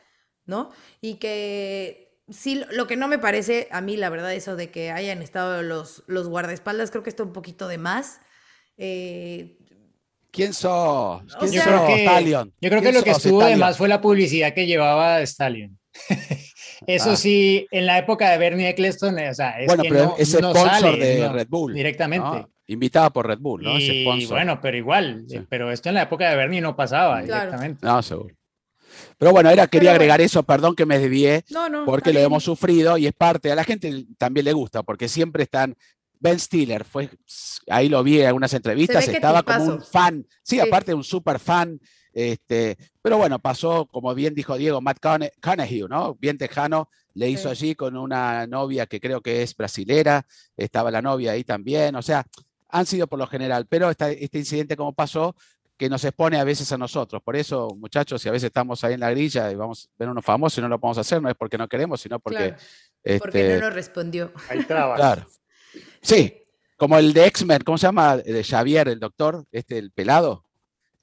¿no? Y que sí, lo- que no me parece a mí, la verdad, eso de que hayan estado los, los guardaespaldas, creo que está un poquito de más. Eh,
¿Quién sos? ¿Quién
sea-
Yo creo
sos,
que,
Stallion?
yo creo que
¿Quién
lo que
sos,
estuvo de
Stallion?
más fue la publicidad que llevaba Stallion. Eso
Ah.
sí, en la época de Bernie Eccleston, o sea, es
Bueno,
que
pero
no,
es
no
sponsor
sale,
de
no,
Red Bull.
Directamente.
¿no? Invitada por Red Bull, ¿no? Ese
Y
sponsor.
bueno, pero igual,
Sí.
eh, pero esto en la época de Bernie no pasaba
Claro.
directamente.
No, seguro. Pero bueno, era, quería
Pero
agregar eso, perdón que me desvié,
no, no.
porque lo hemos sufrido y es parte, a la gente también le gusta, porque siempre están. Ben Stiller, fue, ahí lo vi en algunas entrevistas, estaba como un fan, sí,
Sí.
aparte un super fan, este, pero bueno, pasó, como bien dijo Diego, Matt Conaughey, ¿no? Bien tejano, le hizo
Sí.
allí con una novia que creo que es brasilera, estaba la novia ahí también, o sea, han sido por lo general, pero esta- este incidente como pasó, que nos expone a veces a nosotros. Por eso, muchachos, si a veces estamos ahí en la grilla y vamos a ver unos famosos y no lo podemos hacer, no es porque no queremos, sino porque...
Claro, porque
este,
no nos respondió.
Hay trabas.
Claro. Sí, como el de X-Men, ¿cómo se llama? De Xavier, el doctor, este, el pelado,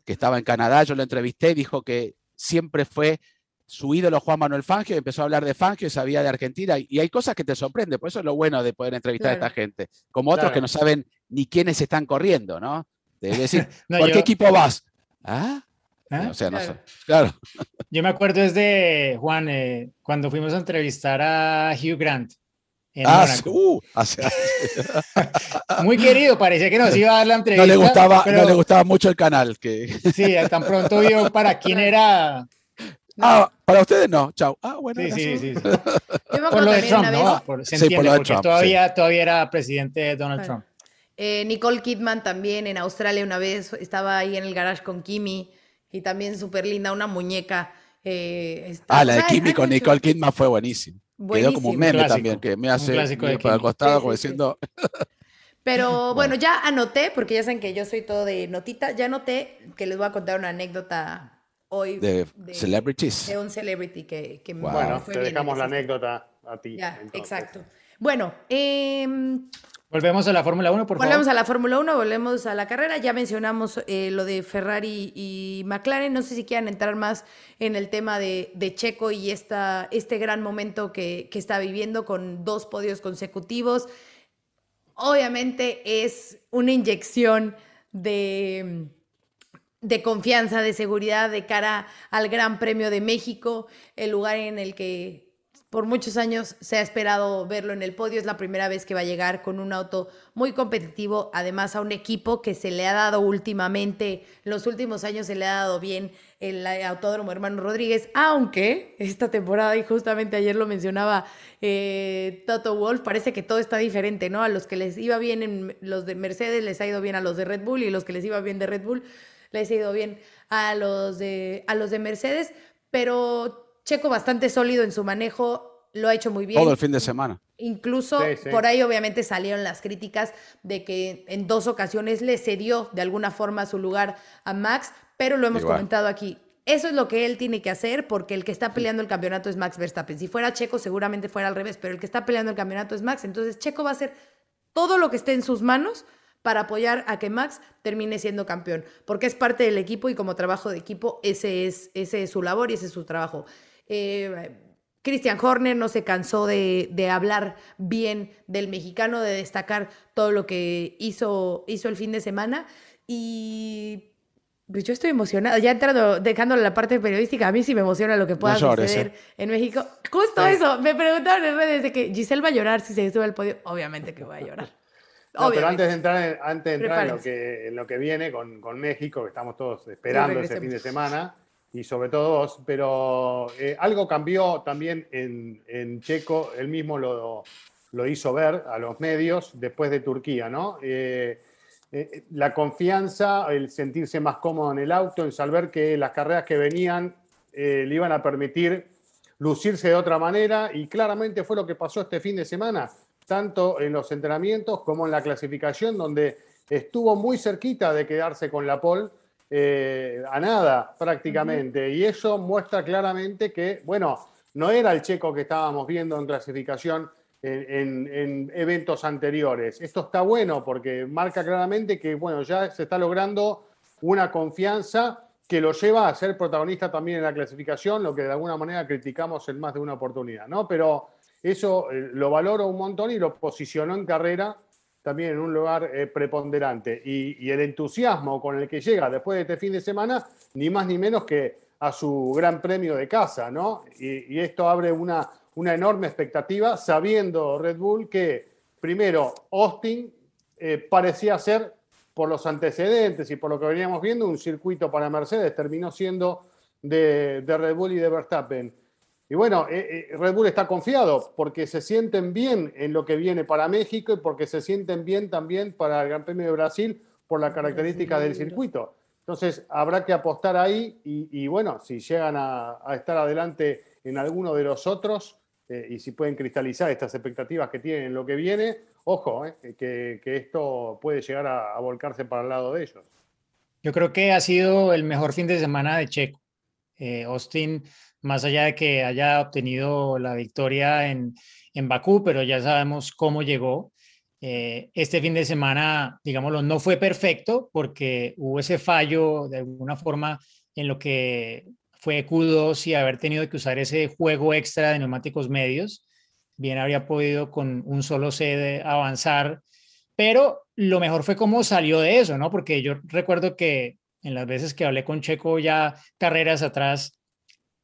que estaba en Canadá, yo lo entrevisté y dijo que siempre fue su ídolo Juan Manuel Fangio, y empezó a hablar de Fangio y sabía de Argentina, y, hay cosas que te sorprenden, por eso es lo bueno de poder entrevistar a esta gente, como otros
Claro.
que no saben ni quiénes están corriendo, ¿no? De decir,
No,
¿por
yo-
qué equipo vas? ¿Ah?
¿Ah?
O sea, no
Claro.
sé. Claro.
Yo me acuerdo desde, Juan, eh, cuando fuimos a entrevistar a Hugh Grant en
Ah, uh, hace-
Muy querido, parecía que nos iba a dar la entrevista.
no le gustaba,
pero
no le gustaba mucho el canal. Que...
Sí, tan pronto vio para quién era.
Ah, para ustedes no. Chao. Ah, bueno.
Sí, sí, sí. sí.
Yo me
Por lo de Trump, ¿no?
vez,
Por- se
Sí, por
entiende,
lo de
porque
Trump,
todavía, todavía era presidente Donald. Trump.
Eh, Nicole Kidman también en Australia una vez estaba ahí en el garage con Kimi y también súper linda, una muñeca. eh, está-
Ah, la de Kimi con Nicole Kidman fue buenísimo. Quedó como un meme
Clásico.
también, que me hace
de
para el
Kimi.
costado
Sí,
como
sí, sí.
diciendo,
Pero bueno, ya anoté, porque ya saben que yo soy todo de notita, ya anoté que les voy a contar una anécdota hoy
de celebrities.
de un celebrity que, que me
Wow.
Bueno,
fue
te
bien en
dejamos la anécdota a ti.
Ya, exacto. Bueno, em,
Volvemos a la Fórmula 1, por
volvemos
favor.
a la Fórmula 1, volvemos a la carrera. Ya mencionamos eh, lo de Ferrari y McLaren. No sé si quieran entrar más en el tema de, de Checo y esta, este gran momento que, que está viviendo con dos podios consecutivos. Obviamente es una inyección de, de confianza, de seguridad de cara al Gran Premio de México, el lugar en el que por muchos años se ha esperado verlo en el podio. Es la primera vez que va a llegar con un auto muy competitivo, además a un equipo que se le ha dado últimamente, en los últimos años se le ha dado bien el Autódromo Hermano Rodríguez, aunque esta temporada, y justamente ayer lo mencionaba eh, Toto Wolf, parece que todo está diferente, ¿no? A los que les iba bien en los de Mercedes les ha ido bien a los de Red Bull y los que les iba bien de Red Bull les ha ido bien a los de, a los de Mercedes, pero Checo bastante sólido en su manejo, lo ha hecho muy bien.
Todo el fin de semana.
Incluso
Sí, sí.
por ahí obviamente salieron las críticas de que en dos ocasiones le cedió de alguna forma su lugar a Max, pero lo hemos
Igual.
comentado aquí. Eso es lo que él tiene que hacer porque el que está peleando el campeonato es Max Verstappen. Si fuera Checo seguramente fuera al revés, pero el que está peleando el campeonato es Max. Entonces Checo va a hacer todo lo que esté en sus manos para apoyar a que Max termine siendo campeón, porque es parte del equipo y como trabajo de equipo ese es, ese es su labor y ese es su trabajo. Eh, Christian Horner no se cansó de, de hablar bien del mexicano, de destacar todo lo que hizo, hizo el fin de semana. Y pues yo estoy emocionada. Ya entrando, dejándole la parte periodística, a mí sí me emociona lo que pueda suceder
eh.
en México. Justo
Sí.
eso, me preguntaron en redes de que Giselle va a llorar si se sube al podio. Obviamente que voy a llorar.
No, pero antes de entrar, en, antes de entrar en, lo que, en lo que viene con, con México, que estamos todos esperando ese fin de semana, y sobre todo pero eh, algo cambió también en, en Checo, él mismo lo, lo hizo ver a los medios después de Turquía, ¿no? Eh, eh, la confianza, el sentirse más cómodo en el auto, en saber que las carreras que venían le iban a permitir lucirse de otra manera y claramente fue lo que pasó este fin de semana, tanto en los entrenamientos como en la clasificación, donde estuvo muy cerquita de quedarse con la pole eh, a nada prácticamente. Y eso muestra claramente que, bueno, no era el checo que estábamos viendo en clasificación en, en- en eventos anteriores. Esto está bueno porque marca claramente que, bueno, ya se está logrando una confianza que lo lleva a ser protagonista también en la clasificación, lo que de alguna manera criticamos en más de una oportunidad, ¿no? Pero eso eh, lo valoro un montón y lo posicionó en carrera también en un lugar eh, preponderante. Y, el entusiasmo con el que llega después de este fin de semana, ni más ni menos que a su gran premio de casa, ¿no? Y, esto abre una, una enorme expectativa, sabiendo Red Bull que, primero, Austin eh, parecía ser, por los antecedentes y por lo que veníamos viendo, un circuito para Mercedes, terminó siendo de Red Bull y de Verstappen. Y bueno, eh, eh, Red Bull está confiado porque se sienten bien en lo que viene para México y porque se sienten bien también para el Gran Premio de Brasil por la característica del circuito. Entonces habrá que apostar ahí y, y bueno, si llegan a, a estar adelante en alguno de los otros eh, y si pueden cristalizar estas expectativas que tienen en lo que viene, ojo, eh, que, que esto puede llegar a, a volcarse para el lado de ellos.
Yo creo que ha sido el mejor fin de semana de Checo. Eh, Austin, más allá de que haya obtenido la victoria en, en Bakú, pero ya sabemos cómo llegó. Eh, este fin de semana, digámoslo, no fue perfecto porque hubo ese fallo de alguna forma en lo que fue Q2 y haber tenido que usar ese juego extra de neumáticos medios. Bien habría podido con un solo C avanzar, pero lo mejor fue cómo salió de eso, ¿no? Porque yo recuerdo que en las veces que hablé con Checo ya carreras atrás,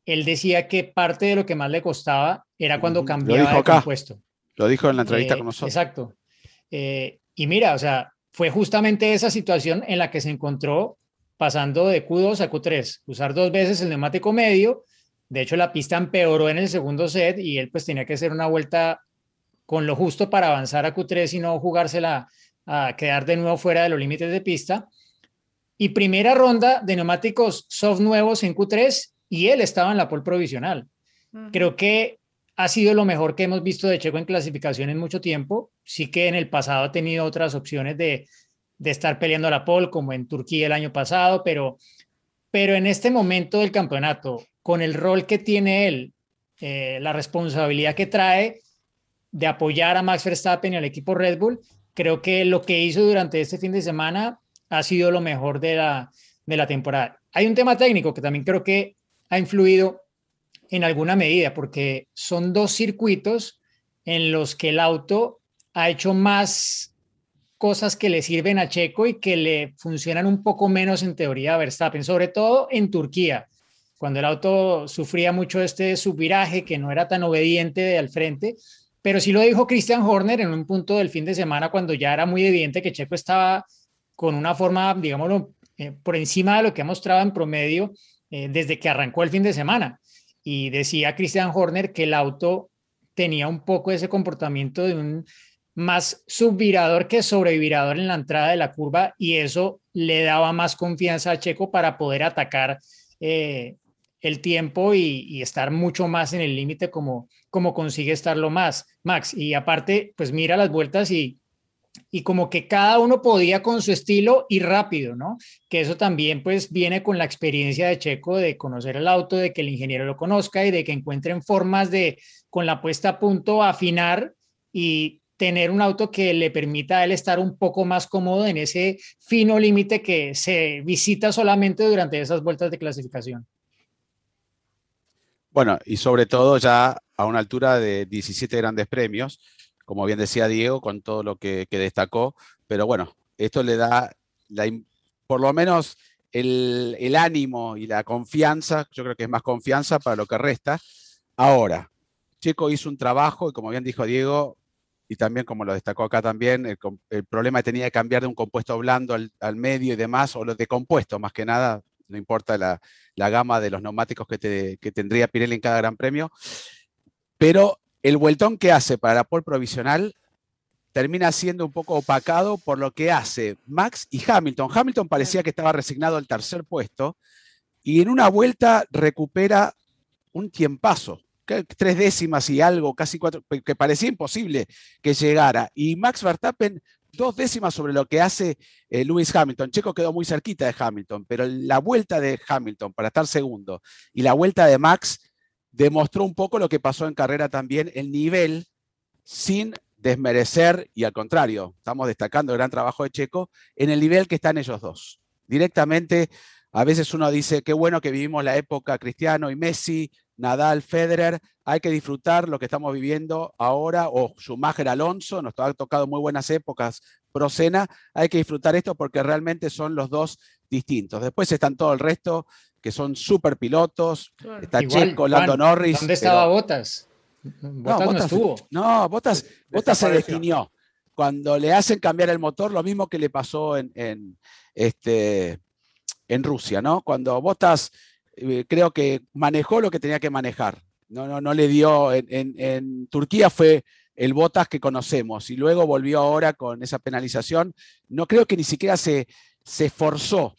él decía que parte de lo que más le costaba era cuando cambiaba de compuesto.
Lo dijo en la entrevista con nosotros.
Exacto. y mira, o sea, fue justamente esa situación en la que se encontró pasando de Q2 a Q3, usar dos veces el neumático medio. De hecho, la pista empeoró en el segundo set y él pues tenía que hacer una vuelta con lo justo para avanzar a Q3 y no jugársela a quedar de nuevo fuera de los límites de pista. Y primera ronda de neumáticos soft nuevos en Q3 y él estaba en la pole provisional. Creo que ha sido lo mejor que hemos visto de Checo en clasificación en mucho tiempo. Sí que en el pasado ha tenido otras opciones de, estar peleando a la pole, como en Turquía el año pasado, pero, pero en este momento del campeonato, con el rol que tiene él, eh, la responsabilidad que trae de apoyar a Max Verstappen y al equipo Red Bull, creo que lo que hizo durante este fin de semana ha sido lo mejor de la, de la temporada. Hay un tema técnico que también creo que ha influido en alguna medida, porque son dos circuitos en los que el auto ha hecho más cosas que le sirven a Checo y que le funcionan un poco menos en teoría a Verstappen, sobre todo en Turquía, cuando el auto sufría mucho este subviraje que no era tan obediente al frente, pero sí lo dijo Christian Horner en un punto del fin de semana cuando ya era muy evidente que Checo estaba con una forma, digámoslo, eh, por encima de lo que ha mostrado en promedio eh, desde que arrancó el fin de semana y decía Christian Horner que el auto tenía un poco ese comportamiento de un más subvirador que sobrevirador en la entrada de la curva y eso le daba más confianza a Checo para poder atacar eh, el tiempo y, estar mucho más en el límite como, como consigue estarlo más, Max. Y aparte, pues mira las vueltas y y como que cada uno podía con su estilo y rápido, ¿no? Que eso también pues viene con la experiencia de Checo de conocer el auto, de que el ingeniero lo conozca y de que encuentren formas de con la puesta a punto afinar y tener un auto que le permita a él estar un poco más cómodo en ese fino límite que se visita solamente durante esas vueltas de clasificación.
Bueno, y sobre todo ya a una altura de 17 grandes premios, como bien decía Diego, con todo lo que, destacó, pero bueno, esto le da por lo menos el, ánimo y la confianza, yo creo que es más confianza para lo que resta. Ahora, Checo hizo un trabajo y como bien dijo Diego, y también como lo destacó acá también, el, problema tenía que cambiar de un compuesto blando al, medio y demás, o lo de compuesto más que nada, no importa la, gama de los neumáticos que, que, tendría Pirelli en cada gran premio, pero el vueltón que hace para la pole provisional termina siendo un poco opacado por lo que hace Max y Hamilton. Hamilton parecía que estaba resignado al tercer puesto y en una vuelta recupera un tiempazo, tres décimas y algo, casi cuatro, que parecía imposible que llegara. Y Max Verstappen dos décimas sobre lo que hace eh, Lewis Hamilton. Checo quedó muy cerquita de Hamilton, pero la vuelta de Hamilton para estar segundo y la vuelta de Max demostró un poco lo que pasó en carrera también, el nivel sin desmerecer y al contrario, estamos destacando el gran trabajo de Checo en el nivel que están ellos dos. Directamente, a veces uno dice, qué bueno que vivimos la época Cristiano y Messi, Nadal, Federer, hay que disfrutar lo que estamos viviendo ahora, o Schumacher Alonso, nos ha tocado muy buenas épocas, Procena, hay que disfrutar esto porque realmente son los dos distintos. Después están todo el resto, que son super pilotos. Está Checo, Lando Norris.
¿Dónde estaba Botas? Botas no, estuvo.
No, Botas, se definió. Cuando le hacen cambiar el motor, lo mismo que le pasó en, este, en Rusia, ¿no? Cuando Botas eh, creo que manejó lo que tenía que manejar. No, no, no le dio. En, en Turquía fue el Botas que conocemos y luego volvió ahora con esa penalización. No creo que ni siquiera se, se esforzó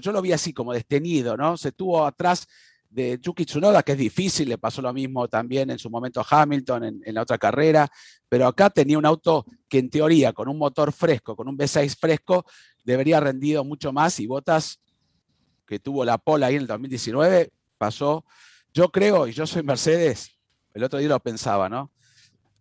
yo lo vi así como destenido, ¿no? Se tuvo atrás de Yuki Tsunoda, que es difícil, le pasó lo mismo también en su momento a Hamilton en, la otra carrera, pero acá tenía un auto que en teoría, con un motor fresco, con un V6 fresco, debería rendido mucho más y Botas, que tuvo la pola ahí en el 2019, pasó, yo creo, y yo soy Mercedes, el otro día lo pensaba, ¿no?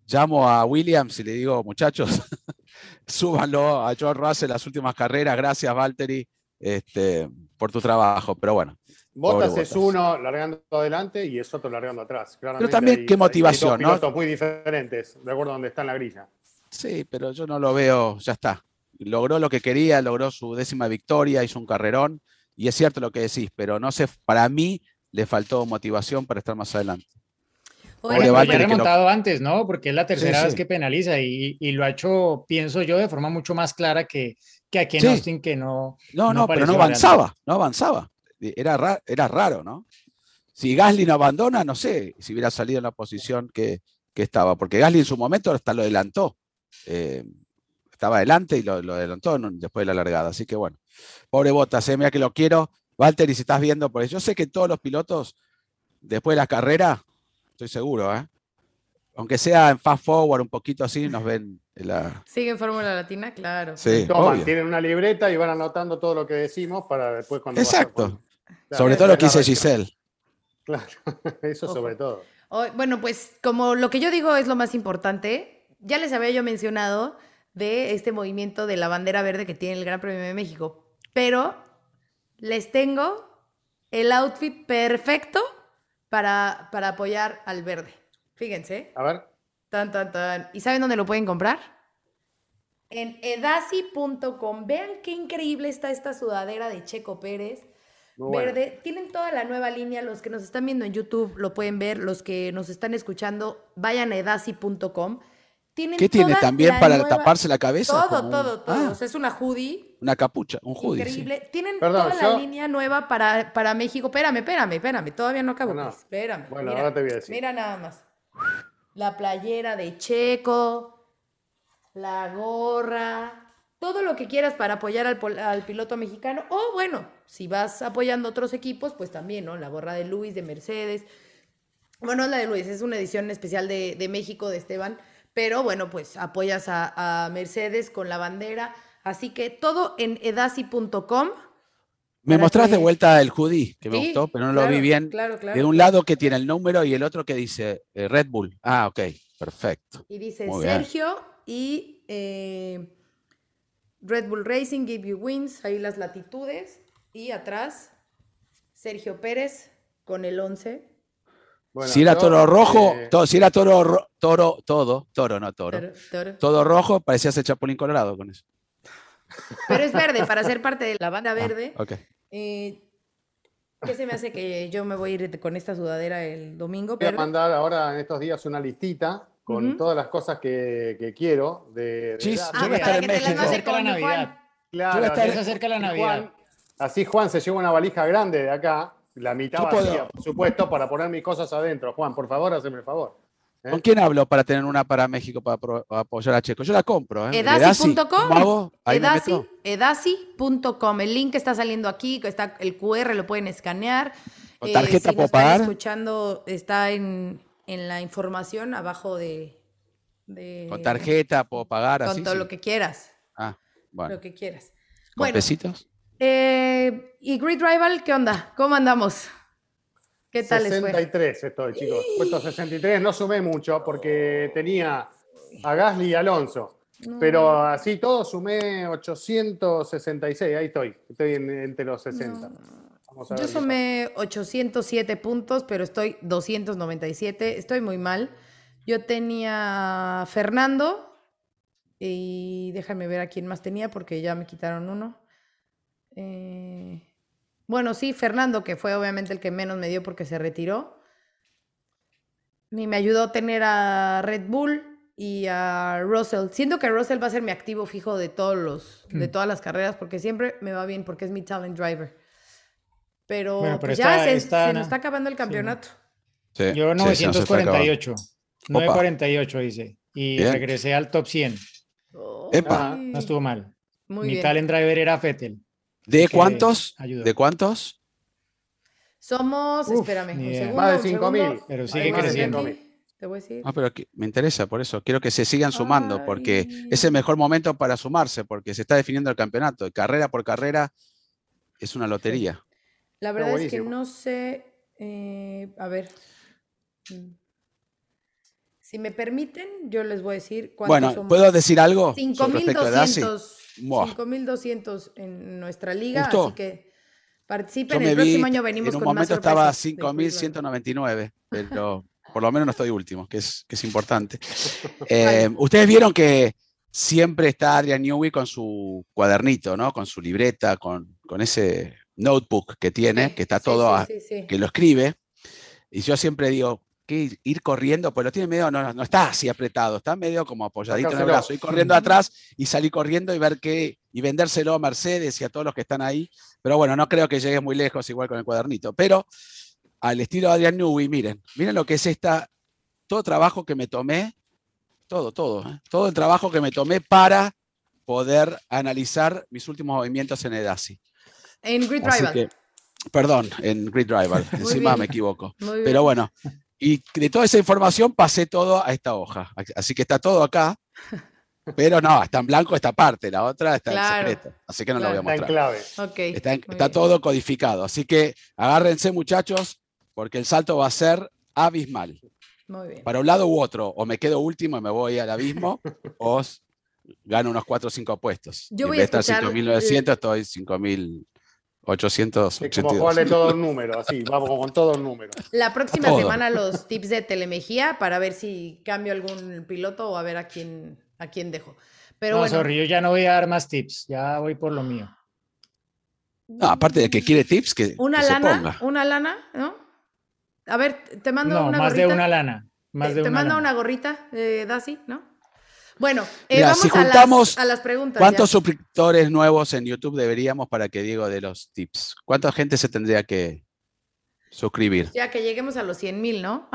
Llamo a Williams y le digo, muchachos, súbanlo a George Russell las últimas carreras, gracias Valtteri, este, por tu trabajo, pero bueno.
Botas es uno largando adelante y es otro largando atrás.
pero también qué motivación, hay dos
¿no? muy diferentes, de acuerdo a donde está en la grilla.
Sí, pero yo no lo veo, ya está. logró lo que quería, logró su décima victoria, hizo un carrerón, y es cierto lo que decís, pero no sé, para mí le faltó motivación para estar más adelante.
Oye, lo había remontado antes, ¿no? Porque es la tercera vez que penaliza y, lo ha hecho, pienso yo, de forma mucho más clara que, que aquí en Austin, que no.
No, no, pero no avanzaba, no avanzaba. Era, era raro, ¿no? Si Gasly no abandona, no sé si hubiera salido en la posición que, estaba, porque Gasly en su momento hasta lo adelantó. Eh, estaba adelante y lo, adelantó después de la largada. Así que bueno, pobre Botas, eh, mira que lo quiero. Walter, y si estás viendo, porque yo sé que todos los pilotos, después de la carrera, estoy seguro, ¿eh? aunque sea en fast forward, un poquito así, nos ven en la...
Sigue en Fórmula Latina, claro.
Sí, Toman, tienen una libreta y van anotando todo lo que decimos para después cuando...
Exacto. sobre todo lo que dice Giselle.
Claro, eso sobre todo.
bueno, pues como lo que yo digo es lo más importante, ya les había yo mencionado de este movimiento de la bandera verde que tiene el Gran Premio de México, pero les tengo el outfit perfecto para, para apoyar al verde. Fíjense.
A ver.
Tan, tan, tan. ¿Y saben dónde lo pueden comprar? En edasi.com. Vean qué increíble está esta sudadera de Checo Pérez. verde. Tienen toda la nueva línea. Los que nos están viendo en YouTube lo pueden ver. Los que nos están escuchando, vayan a edasi.com.
¿Qué tiene también para taparse la cabeza?
Todo, todo, todo. Ah. es una hoodie.
Una capucha, un hoodie.
Increíble. Tienen toda la línea nueva para, para México. Espérame, espérame, espérame. Todavía no acabo. No. Espérame.
Bueno, ahora te voy a decir.
Mira nada más. La playera de Checo, la gorra, todo lo que quieras para apoyar al, al, piloto mexicano. O bueno, si vas apoyando otros equipos, pues también, ¿no? La gorra de Luis, de Mercedes. Bueno, es la de Luis, es una edición especial de, de México, de Esteban pero bueno, pues apoyas a, Mercedes con la bandera. Así que todo en edasi.com.
Me mostraste de vuelta el hoodie, que me gustó, pero no lo vi bien. Claro, claro, de un lado que tiene el número y el otro que dice eh, Red Bull. Ah, ok, perfecto.
Y dice Sergio y eh, Red Bull Racing, Give You Wins, ahí las latitudes. Y atrás, Sergio Pérez con el 11
si era toro rojo, eh, todo, si era toro, toro, todo, toro, no toro, todo rojo, parecía ser Chapulín Colorado con eso.
Pero es verde, para ser parte de la banda ah, verde. Eh, ¿Qué se me hace que yo me voy a ir con esta sudadera el domingo?
Voy a mandar ahora en estos días una listita con todas las cosas que, quiero. De,
sí, yo voy a estar en México.
acerca la Navidad. Claro, yo voy a estar cerca la Navidad.
así Juan se lleva una valija grande de acá la mitad vacía, por supuesto, para poner mis cosas adentro. Juan, por favor, hazme el favor.
¿Eh? ¿Con quién hablo para tener una para México para, apoyar a Checo? Yo la compro.
¿eh? Edasi.com. Edasi.com. El link está saliendo aquí, está el QR, lo pueden escanear.
¿Con tarjeta
eh,
si pagar?
escuchando, está en, la información abajo de,
Con tarjeta puedo pagar.
Con todo lo que quieras.
Ah, bueno.
Lo que quieras.
¿Con pesitos?
Eh, ¿Y Grid Rival qué onda? ¿Cómo andamos? ¿Qué tal
63 estoy, chicos. Puesto 63, no sumé mucho porque tenía a Gasly y Alonso. Pero así todo sumé 866, ahí estoy. Estoy entre los 60.
Yo sumé 807 puntos, pero estoy 297. Estoy muy mal. Yo tenía Fernando y déjame ver a quién más tenía porque ya me quitaron uno. Eh, bueno, sí, Fernando, que fue obviamente el que menos me dio porque se retiró. Y me ayudó a tener a Red Bull y a Russell. Siento que Russell va a ser mi activo fijo de todos los, de mm. todas las carreras, porque siempre me va bien, porque es mi talent driver. Pero, pues ya se, nos está acabando el campeonato.
Yo 948. 948 hice. Y regresé al top 100. no estuvo mal. mi talent driver era Fettel.
¿De cuántos? ¿De cuántos?
Somos, espérame, un segundo,
más de 5.000.
Pero sigue creciendo.
Te voy a decir.
Ah, pero me interesa, por eso. Quiero que se sigan sumando, porque es el mejor momento para sumarse, porque se está definiendo el campeonato. Carrera por carrera es una lotería.
La verdad es que no sé. Eh, a ver. Si me permiten, yo les voy a decir
cuántos Bueno, ¿puedo decir algo?
5.200 5.200 en nuestra liga, así que participen. El próximo año venimos
con más En un momento estaba 5.199, pero por lo menos no estoy último, que es, que es importante. Eh, ustedes vieron que siempre está Adrian Newey con su cuadernito, ¿no? Con su libreta, con, con ese notebook que tiene,
Sí,
que está todo,
sí,
a-
sí, sí.
que lo escribe. Y yo siempre digo, que ir, corriendo, pues lo tiene medio, no, no está así apretado, está medio como apoyadito en el brazo. Ir corriendo atrás y salir corriendo y ver qué, y vendérselo a Mercedes y a todos los que están ahí. Pero bueno, no creo que llegue muy lejos igual con el cuadernito. Pero al estilo de Adrian Newey, miren, miren lo que es esta, todo trabajo que me tomé, todo, todo, ¿eh? todo el trabajo que me tomé para poder analizar mis últimos movimientos en Edasi.
En Grid Rival.
que, perdón, en Grid Rival, encima
bien.
me equivoco.
Muy bien.
Pero bueno, y de toda esa información pasé todo a esta hoja. Así que está todo acá. Pero no, está en blanco esta parte, la otra está en secreto. Así que no la voy a mostrar. Está en
clave.
Está, todo codificado. Así que agárrense, muchachos, porque el salto va a ser abismal.
Muy bien.
Para un lado u otro, o me quedo último y me voy al abismo, o gano unos 4 o 5 puestos.
Yo
en
voy
vez
a
estar 5.900, estoy 5.000.
882. Como todos números, así, vamos con todos números.
La próxima semana los tips de telemejía para ver si cambio algún piloto o a ver a quién, a quién dejo. Pero
no,
bueno.
yo ya no voy a dar más tips, ya voy por lo mío.
Aparte de que quiere tips, que.
Una
lana, se ponga.
una lana, ¿no? A ver, te mando una
más
gorrita.
Más de una lana. Eh,
te,
de una
mando una gorrita, eh, Dasi, ¿no? Bueno, eh,
Mira,
vamos
si
a, las,
juntamos,
a las preguntas.
¿Cuántos
ya.
suscriptores nuevos en YouTube deberíamos para que digo de los tips? ¿Cuánta gente se tendría que suscribir?
Ya que lleguemos a los 100 mil, ¿no?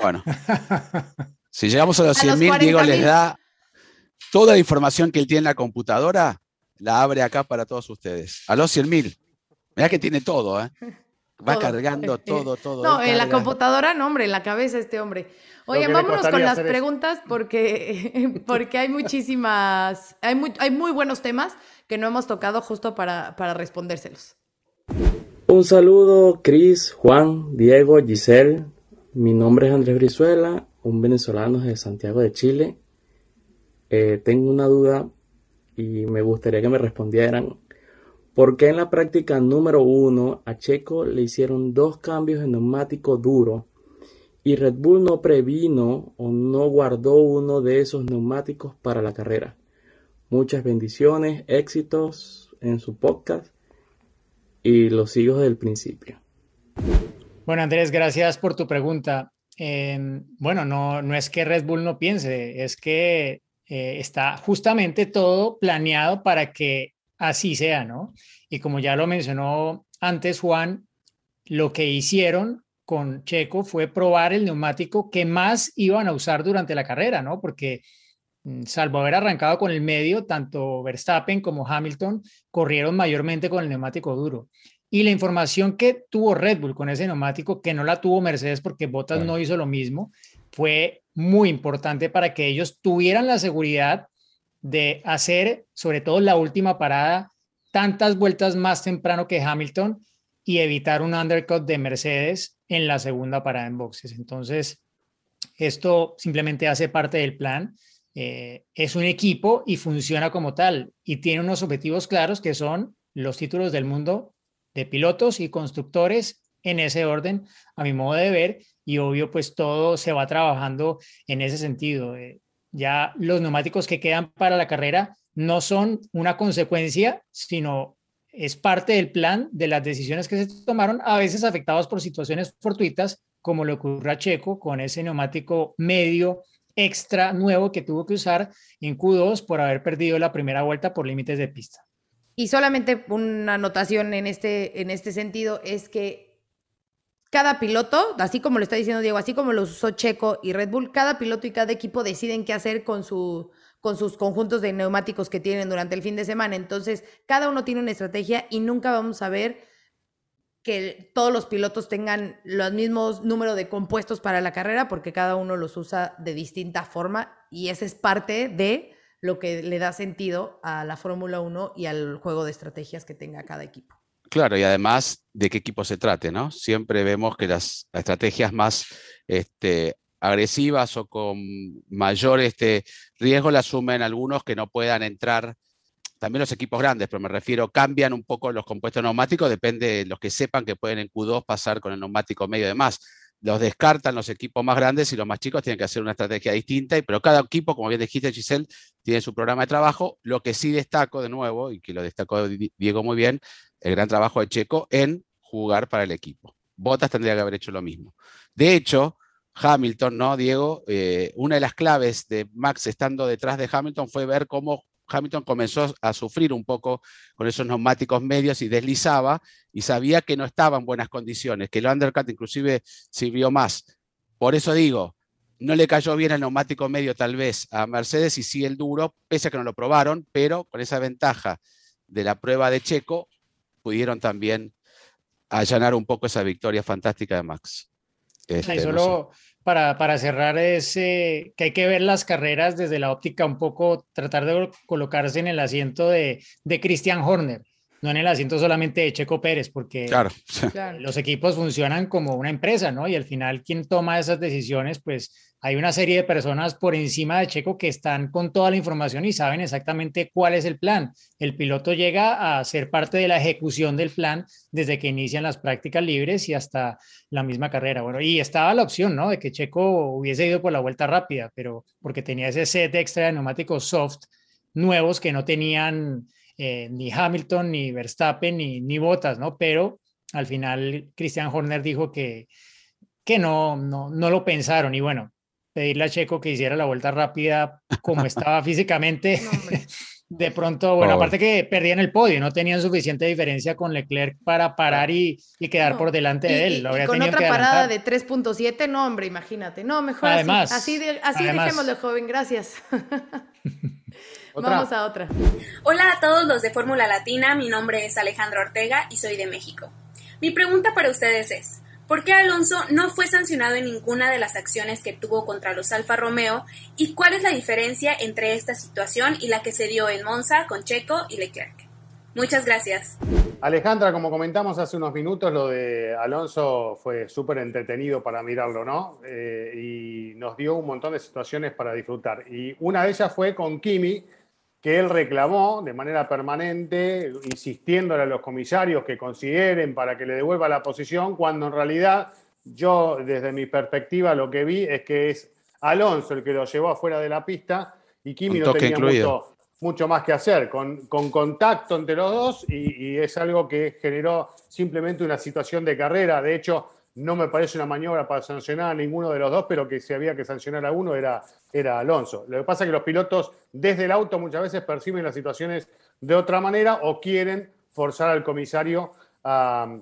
Bueno, si llegamos a los
A los
100.000, Diego les
40.000.
da toda la información que él tiene en la computadora, la abre acá para todos ustedes. A los 100.000. Mirá que tiene todo, ¿eh? Va
Todo.
cargando todo, todo.
No, en la computadora, no, hombre, en la cabeza este hombre. Oigan, vámonos con las
eso.
preguntas porque, porque hay muchísimas, hay muy, hay muy buenos temas que no hemos tocado justo para, para respondérselos.
Un saludo, Cris, Juan, Diego, Giselle. Mi nombre es Andrés Brizuela, un venezolano de Santiago de Chile. Eh, tengo una duda y me gustaría que me respondieran. ¿Por qué en la práctica número uno a Checo le hicieron dos cambios en neumático duro y Red Bull no previno o no guardó uno de esos neumáticos para la carrera? Muchas bendiciones, éxitos en su podcast y los sigo desde el principio.
Bueno, Andrés, gracias por tu pregunta. Eh, bueno, no, no es que Red Bull no piense, es que eh, está justamente todo planeado para que así sea, ¿no? Y como ya lo mencionó antes Juan, lo que hicieron con Checo fue probar el neumático que más iban a usar durante la carrera, ¿no? Porque mm, salvo haber arrancado con el medio, tanto Verstappen como Hamilton corrieron mayormente con el neumático duro. Y la información que tuvo Red Bull con ese neumático, que no la tuvo Mercedes porque Bottas no hizo lo mismo, fue muy importante para que ellos tuvieran la seguridad de hacer, sobre todo la última parada, tantas vueltas más temprano que Hamilton y evitar un undercut de Mercedes en la segunda parada en boxes. Entonces, esto simplemente hace parte del plan. Eh, es un equipo y funciona como tal y tiene unos objetivos claros que son los títulos del mundo de pilotos y constructores en ese orden, a mi modo de ver, y obvio, pues todo se va trabajando en ese sentido. Eh, ya los neumáticos que quedan para la carrera no son una consecuencia, sino es parte del plan de las decisiones que se tomaron, a veces afectados por situaciones fortuitas, como le ocurrió a Checo con ese neumático medio extra nuevo que tuvo que usar en Q2 por haber perdido la primera vuelta por límites de pista.
Y solamente una anotación en este, en este sentido es que cada piloto, así como lo está diciendo Diego, así como lo usó Checo y Red Bull, cada piloto y cada equipo deciden qué hacer con, con sus conjuntos de neumáticos que tienen durante el fin de semana. Entonces, cada uno tiene una estrategia y nunca vamos a ver que todos los pilotos tengan los mismos número de compuestos para la carrera porque cada uno los usa de distinta forma y esa es parte de lo que le da sentido a la Fórmula 1 y al juego de estrategias que tenga cada equipo.
Claro, y además de qué equipo se trate, ¿no? Siempre vemos que las estrategias más este, agresivas o con mayor este, riesgo las asumen algunos que no puedan entrar, también los equipos grandes, pero me refiero, cambian un poco los compuestos neumáticos, depende de los que sepan que pueden en Q2 pasar con el neumático medio de más. Los descartan los equipos más grandes y los más chicos tienen que hacer una estrategia distinta, pero cada equipo, como bien dijiste Giselle, tiene su programa de trabajo. Lo que sí destaco de nuevo, y que lo destacó Diego muy bien, el gran trabajo de Checo en jugar para el equipo. Bottas tendría que haber hecho lo mismo. De hecho, Hamilton, ¿no, Diego? Eh, una de las claves de Max estando detrás de Hamilton fue ver cómo Hamilton comenzó a sufrir un poco con esos neumáticos medios y deslizaba y sabía que no estaba en buenas condiciones, que el undercut inclusive sirvió más. Por eso digo, no le cayó bien el neumático medio tal vez a Mercedes y sí el duro, pese a que no lo probaron, pero con esa ventaja de la prueba de Checo, pudieron también allanar un poco esa victoria fantástica de Max.
Este, solo para, para, cerrar es que hay que ver las carreras desde la óptica un poco, tratar de colocarse en el asiento de, de Christian Horner no en el asiento solamente de Checo Pérez, porque los equipos funcionan como una empresa, ¿no? Y al final quien toma esas decisiones, pues hay una serie de personas por encima de Checo que están con toda la información y saben exactamente cuál es el plan. El piloto llega a ser parte de la ejecución del plan desde que inician las prácticas libres y hasta la misma carrera. Bueno, y estaba la opción, ¿no? De que Checo hubiese ido por la vuelta rápida, pero porque tenía ese set extra de neumáticos soft nuevos que no tenían eh, ni Hamilton, ni Verstappen, ni, ni Bottas, ¿no? Pero al final Christian Horner dijo que, que no, no, no lo pensaron y bueno, pedirle a Checo que hiciera la vuelta rápida como estaba físicamente. de pronto, bueno, aparte que perdían el podio, no tenían suficiente diferencia con Leclerc para parar y, y quedar por delante de él.
Y, con otra parada de 3.7, no, hombre, imagínate. No, mejor además, así, así, de, así dejémoslo, joven, gracias. Vamos a otra.
Hola a todos los de Fórmula Latina, mi nombre es Alejandro Ortega y soy de México. Mi pregunta para ustedes es, ¿por qué Alonso no fue sancionado en ninguna de las acciones que tuvo contra los Alfa Romeo y cuál es la diferencia entre esta situación y la que se dio en Monza con Checo y Leclerc? Muchas gracias.
Alejandra, como comentamos hace unos minutos, lo de Alonso fue súper entretenido para mirarlo, ¿no? Eh, y nos dio un montón de situaciones para disfrutar. Y una de ellas fue con Kimi, que él reclamó de manera permanente, insistiéndole a los comisarios que consideren para que le devuelva la posición, cuando en realidad yo, desde mi perspectiva, lo que vi es que es Alonso el que lo llevó afuera de la pista y Kimi no tenía mucho, mucho, más que hacer, con, con contacto entre los dos y, y es algo que generó simplemente una situación de carrera. De hecho, no me parece una maniobra para sancionar a ninguno de los dos, pero que si había que sancionar a uno era, era Alonso. Lo que pasa es que los pilotos desde el auto muchas veces perciben las situaciones de otra manera o quieren forzar al comisario a,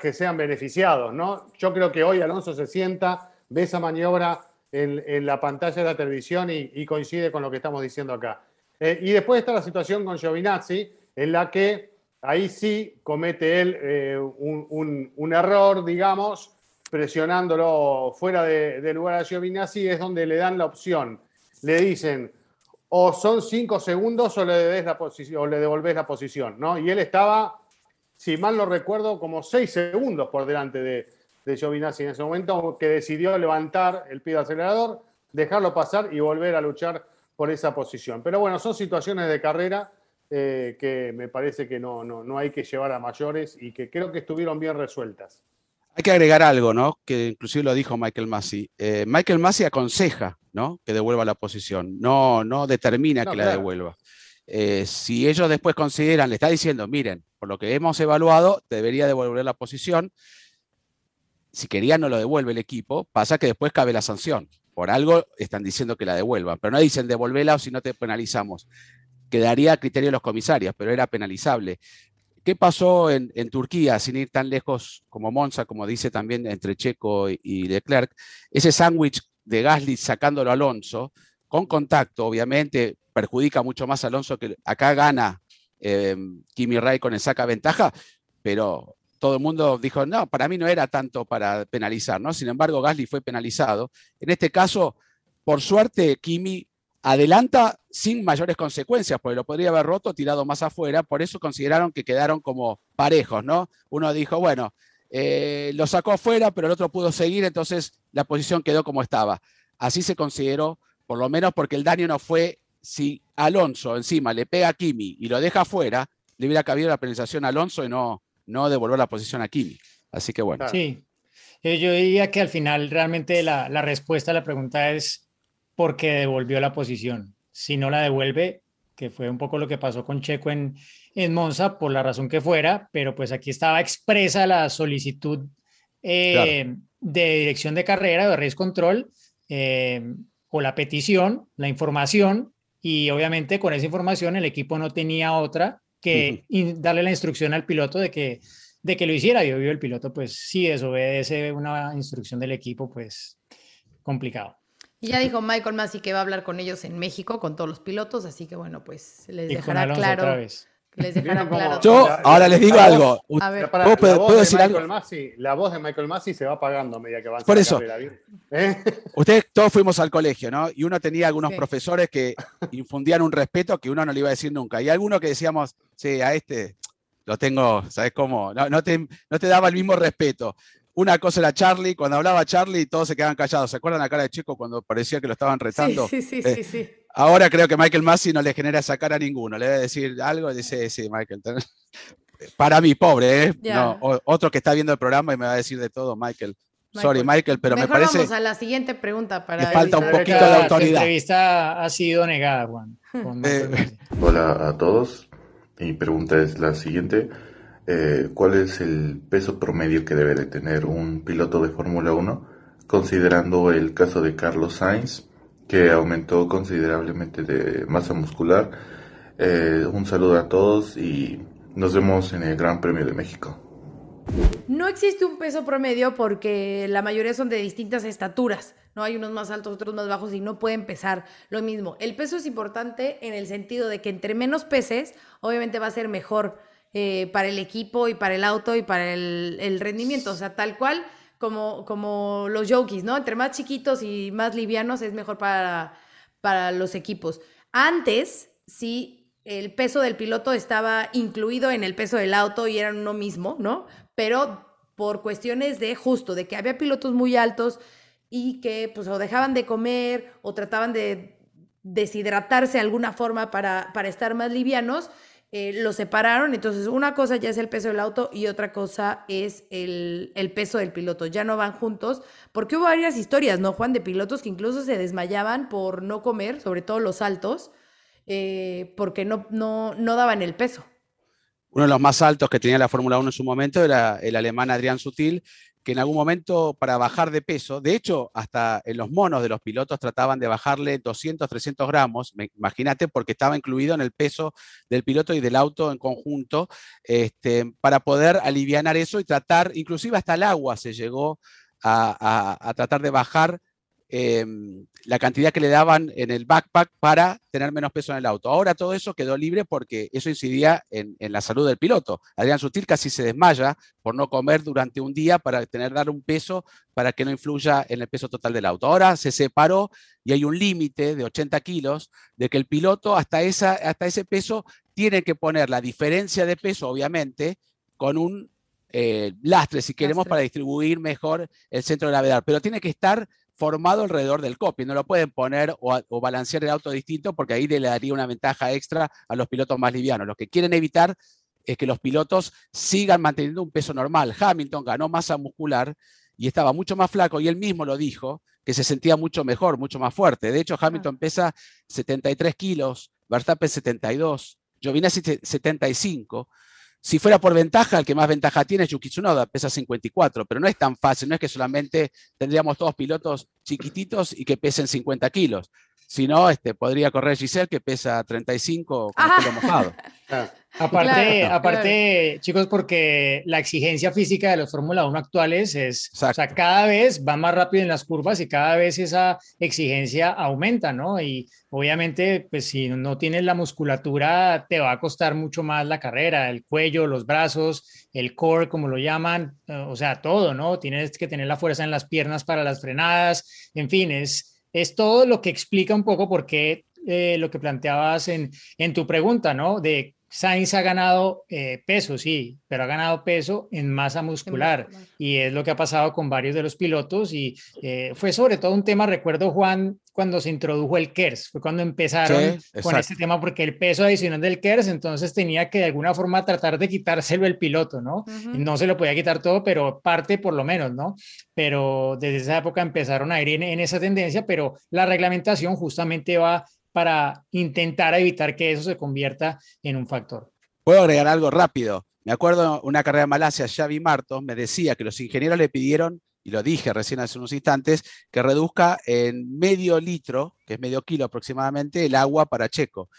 que sean beneficiados. ¿no? Yo creo que hoy Alonso se sienta, ve esa maniobra en, la pantalla de la televisión y, coincide con lo que estamos diciendo acá. Eh, y después está la situación con Giovinazzi, en la que ahí sí comete él eh, un, error, digamos, presionándolo fuera de, lugar a Giovinazzi, es donde le dan la opción. Le dicen, o son cinco segundos o le, la o le la posición, ¿no? Y él estaba, si mal no recuerdo, como seis segundos por delante de, de Giovinazzi en ese momento, que decidió levantar el pie de acelerador, dejarlo pasar y volver a luchar por esa posición. Pero bueno, son situaciones de carrera eh, que me parece que no, no, no hay que llevar a mayores y que creo que estuvieron bien resueltas.
Hay que agregar algo, ¿no? Que inclusive lo dijo Michael Massey. Eh, Michael Massey aconseja, ¿no? Que devuelva la posición, no, no determina que la devuelva. Eh, si ellos después consideran, le está diciendo, miren, por lo que hemos evaluado, debería devolver la posición. Si quería, no lo devuelve el equipo. Pasa que después cabe la sanción. Por algo están diciendo que la devuelvan, pero no dicen devolverla o si no te penalizamos quedaría a criterio de los comisarios, pero era penalizable. ¿Qué pasó en, Turquía, sin ir tan lejos como Monza, como dice también entre Checo y, Leclerc? Ese sándwich de Gasly sacándolo a Alonso, con contacto, obviamente, perjudica mucho más a Alonso que acá gana eh, Kimi Raikkonen, saca ventaja, pero todo el mundo dijo, no, para mí no era tanto para penalizar, ¿no? Sin embargo, Gasly fue penalizado. En este caso, por suerte, Kimi adelanta sin mayores consecuencias, porque lo podría haber roto, tirado más afuera, por eso consideraron que quedaron como parejos, ¿no? Uno dijo, bueno, eh, lo sacó afuera, pero el otro pudo seguir, entonces la posición quedó como estaba. Así se consideró, por lo menos porque el daño no fue, si Alonso encima le pega a Kimi y lo deja afuera, le hubiera cabido la penalización a Alonso y no, no devolver la posición a Kimi. Así que bueno.
Sí, Yo diría que al final realmente la, la respuesta a la pregunta es porque devolvió la posición. Si no la devuelve, que fue un poco lo que pasó con Checo en, en Monza, por la razón que fuera, pero pues aquí estaba expresa la solicitud eh, de dirección de carrera, de race control, eh, o la petición, la información, y obviamente con esa información el equipo no tenía otra que darle la instrucción al piloto de que, de que lo hiciera. Y obvio el piloto, pues si desobedece una instrucción del equipo, pues complicado.
Y ya dijo Michael Massey que va a hablar con ellos en México, con todos los pilotos, así que bueno, pues les dejará claro. Les dejará claro.
Yo ahora les digo algo.
A ver, ¿puedo, decir algo? la voz de Michael Massey se va apagando a medida que avanza
Por eso, ¿Eh? ustedes todos fuimos al colegio, ¿no? Y uno tenía algunos profesores que infundían un respeto que uno no le iba a decir nunca. Y algunos que decíamos, sí, a este lo tengo, ¿sabes cómo? No, no, te, no te daba el mismo respeto. Una cosa era Charlie, cuando hablaba Charlie todos se quedaban callados. ¿Se acuerdan la cara de Chico cuando parecía que lo estaban retando?
Sí, sí, sí, eh, sí,
Ahora creo que Michael Massey no le genera esa cara a ninguno. Le debe decir algo y dice, sí, Michael. Para mí, pobre, ¿eh? No, otro que está viendo el programa y me va a decir de todo, Michael. Sorry, Michael, pero me parece.
Vamos a la siguiente pregunta para.
Me falta un poquito de autoridad. La
entrevista ha sido negada, Juan.
Eh, Hola a todos. Mi pregunta es la siguiente. Eh, cuál es el peso promedio que debe de tener un piloto de Fórmula 1, considerando el caso de Carlos Sainz, que aumentó considerablemente de masa muscular. Eh, un saludo a todos y nos vemos en el Gran Premio de México.
No existe un peso promedio porque la mayoría son de distintas estaturas. No hay unos más altos, otros más bajos y no pueden pesar lo mismo. El peso es importante en el sentido de que entre menos peses, obviamente va a ser mejor eh, para el equipo y para el auto y para el, rendimiento. O sea, tal cual como, como los jockeys, ¿no? Entre más chiquitos y más livianos es mejor para, para los equipos. Antes, sí, el peso del piloto estaba incluido en el peso del auto y eran uno mismo, ¿no? Pero por cuestiones de justo, de que había pilotos muy altos y que pues o dejaban de comer o trataban de deshidratarse de alguna forma para, para estar más livianos, eh, lo separaron, entonces una cosa ya es el peso del auto y otra cosa es el, peso del piloto, ya no van juntos, porque hubo varias historias, ¿no, Juan? De pilotos que incluso se desmayaban por no comer, sobre todo los altos, eh, porque no, no, no daban el peso.
Uno de los más altos que tenía la Fórmula 1 en su momento era el alemán Adrián Sutil, que en algún momento para bajar de peso, de hecho, hasta en los monos de los pilotos trataban de bajarle 200, 300 gramos, imagínate, porque estaba incluido en el peso del piloto y del auto en conjunto, este, para poder aliviar eso y tratar, inclusive hasta el agua se llegó a tratar de bajar Em, la cantidad que le daban en el backpack para tener menos peso en el auto. Ahora todo eso quedó libre porque eso incidía en, la salud del piloto. Adrián Sutil casi se desmaya por no comer durante un día para tener dar un peso para que no influya en el peso total del auto. Ahora se separó y hay un límite de 80 kilos de que el piloto hasta, esa, hasta ese peso tiene que poner la diferencia de peso, obviamente, con un eh, lastre, si queremos, para distribuir mejor el centro de gravedad, pero tiene que estar formado alrededor del copy. No lo pueden poner o, balancear el auto distinto porque ahí le daría una ventaja extra a los pilotos más livianos. Lo que quieren evitar es que los pilotos sigan manteniendo un peso normal. Hamilton ganó masa muscular y estaba mucho más flaco y él mismo lo dijo, que se sentía mucho mejor, mucho más fuerte. De hecho, Hamilton pesa 73 kilos, Verstappen 72, Giovinazzi 75. Si fuera por ventaja, el que más ventaja tiene es Yuki Tsunoda, pesa 54, pero no es tan fácil, no es que solamente tendríamos todos pilotos chiquititos y que pesen 50 kilos. Si no, este, podría correr Giselle que pesa 35 con el pelo mojado.
Ah. Aparte, aparte chicos, porque la exigencia física de los Fórmula 1 actuales es, o sea, cada vez va más rápido en las curvas y cada vez esa exigencia aumenta, ¿no? Y obviamente, pues si no tienes la musculatura, te va a costar mucho más la carrera, el cuello, los brazos, el core, como lo llaman, o sea, todo, ¿no? Tienes que tener la fuerza en las piernas para las frenadas, en fin, es, es todo lo que explica un poco por qué eh, lo que planteabas en, en tu pregunta, ¿no? De Sainz ha ganado eh, peso, sí, pero ha ganado peso en masa muscular. Y es lo que ha pasado con varios de los pilotos. Y eh, fue sobre todo un tema, recuerdo Juan, cuando se introdujo el KERS, fue cuando empezaron con este tema, porque el peso adicional del KERS, entonces tenía que de alguna forma tratar de quitárselo el piloto, ¿no? No se lo podía quitar todo, pero parte por lo menos, ¿no? Pero desde esa época empezaron a ir en esa tendencia, pero la reglamentación justamente va para intentar evitar que eso se convierta en un factor.
Puedo agregar algo rápido. Me acuerdo una carrera en Malasia, Xavi Marto me decía que los ingenieros le pidieron, y lo dije recién hace unos instantes, que reduzca en medio litro, que es medio kilo aproximadamente, el agua para Checo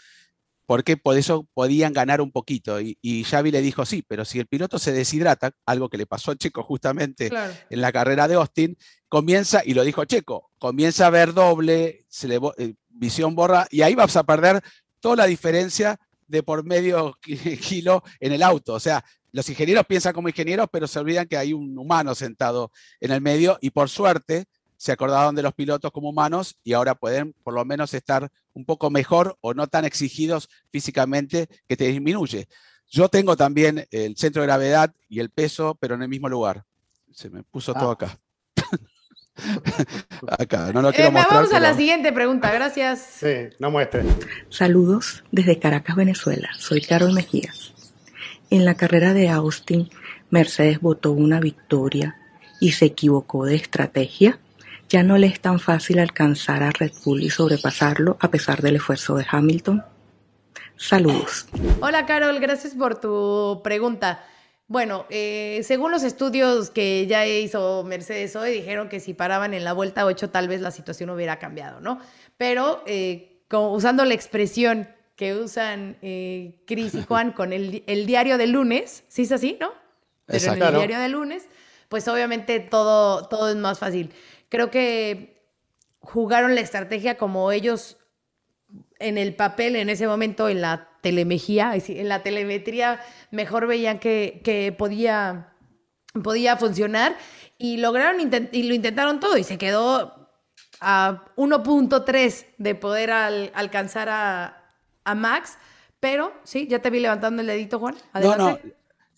porque por eso podían ganar un poquito. Y, Xavi le dijo, sí, pero si el piloto se deshidrata, algo que le pasó a Checo justamente en la carrera de Austin, comienza, y lo dijo Checo, comienza a ver doble, se le, eh, visión borra, y ahí vas a perder toda la diferencia de por medio kilo en el auto. O sea, los ingenieros piensan como ingenieros, pero se olvidan que hay un humano sentado en el medio y por suerte se acordaron de los pilotos como humanos y ahora pueden por lo menos estar un poco mejor o no tan exigidos físicamente que te disminuye. Yo tengo también el centro de gravedad y el peso, pero en el mismo lugar. Se me puso todo ah. acá. Acá, no lo quiero eh,
Vamos a la siguiente pregunta, gracias.
Sí, no muestre.
Saludos desde Caracas, Venezuela. Soy Carol Mejías. En la carrera de Austin, Mercedes votó una victoria y se equivocó de estrategia. Ya no le es tan fácil alcanzar a Red Bull y sobrepasarlo a pesar del esfuerzo de Hamilton. Saludos.
Hola Carol, gracias por tu pregunta. Bueno, eh, según los estudios que ya hizo Mercedes hoy, dijeron que si paraban en la vuelta 8 tal vez la situación hubiera cambiado, ¿no? Pero eh, usando la expresión que usan eh, Chris y Juan con el, diario de lunes, ¿sí es así, no? Pero en el diario de lunes, pues obviamente todo, todo es más fácil. Creo que jugaron la estrategia como ellos en el papel en ese momento, en la telemejía, en la telemetría, mejor veían que, podía, podía funcionar y lograron y lo intentaron todo y se quedó a 1.3 de poder alcanzar a, Max, pero sí, ya te vi levantando el dedito, Juan.
No, no,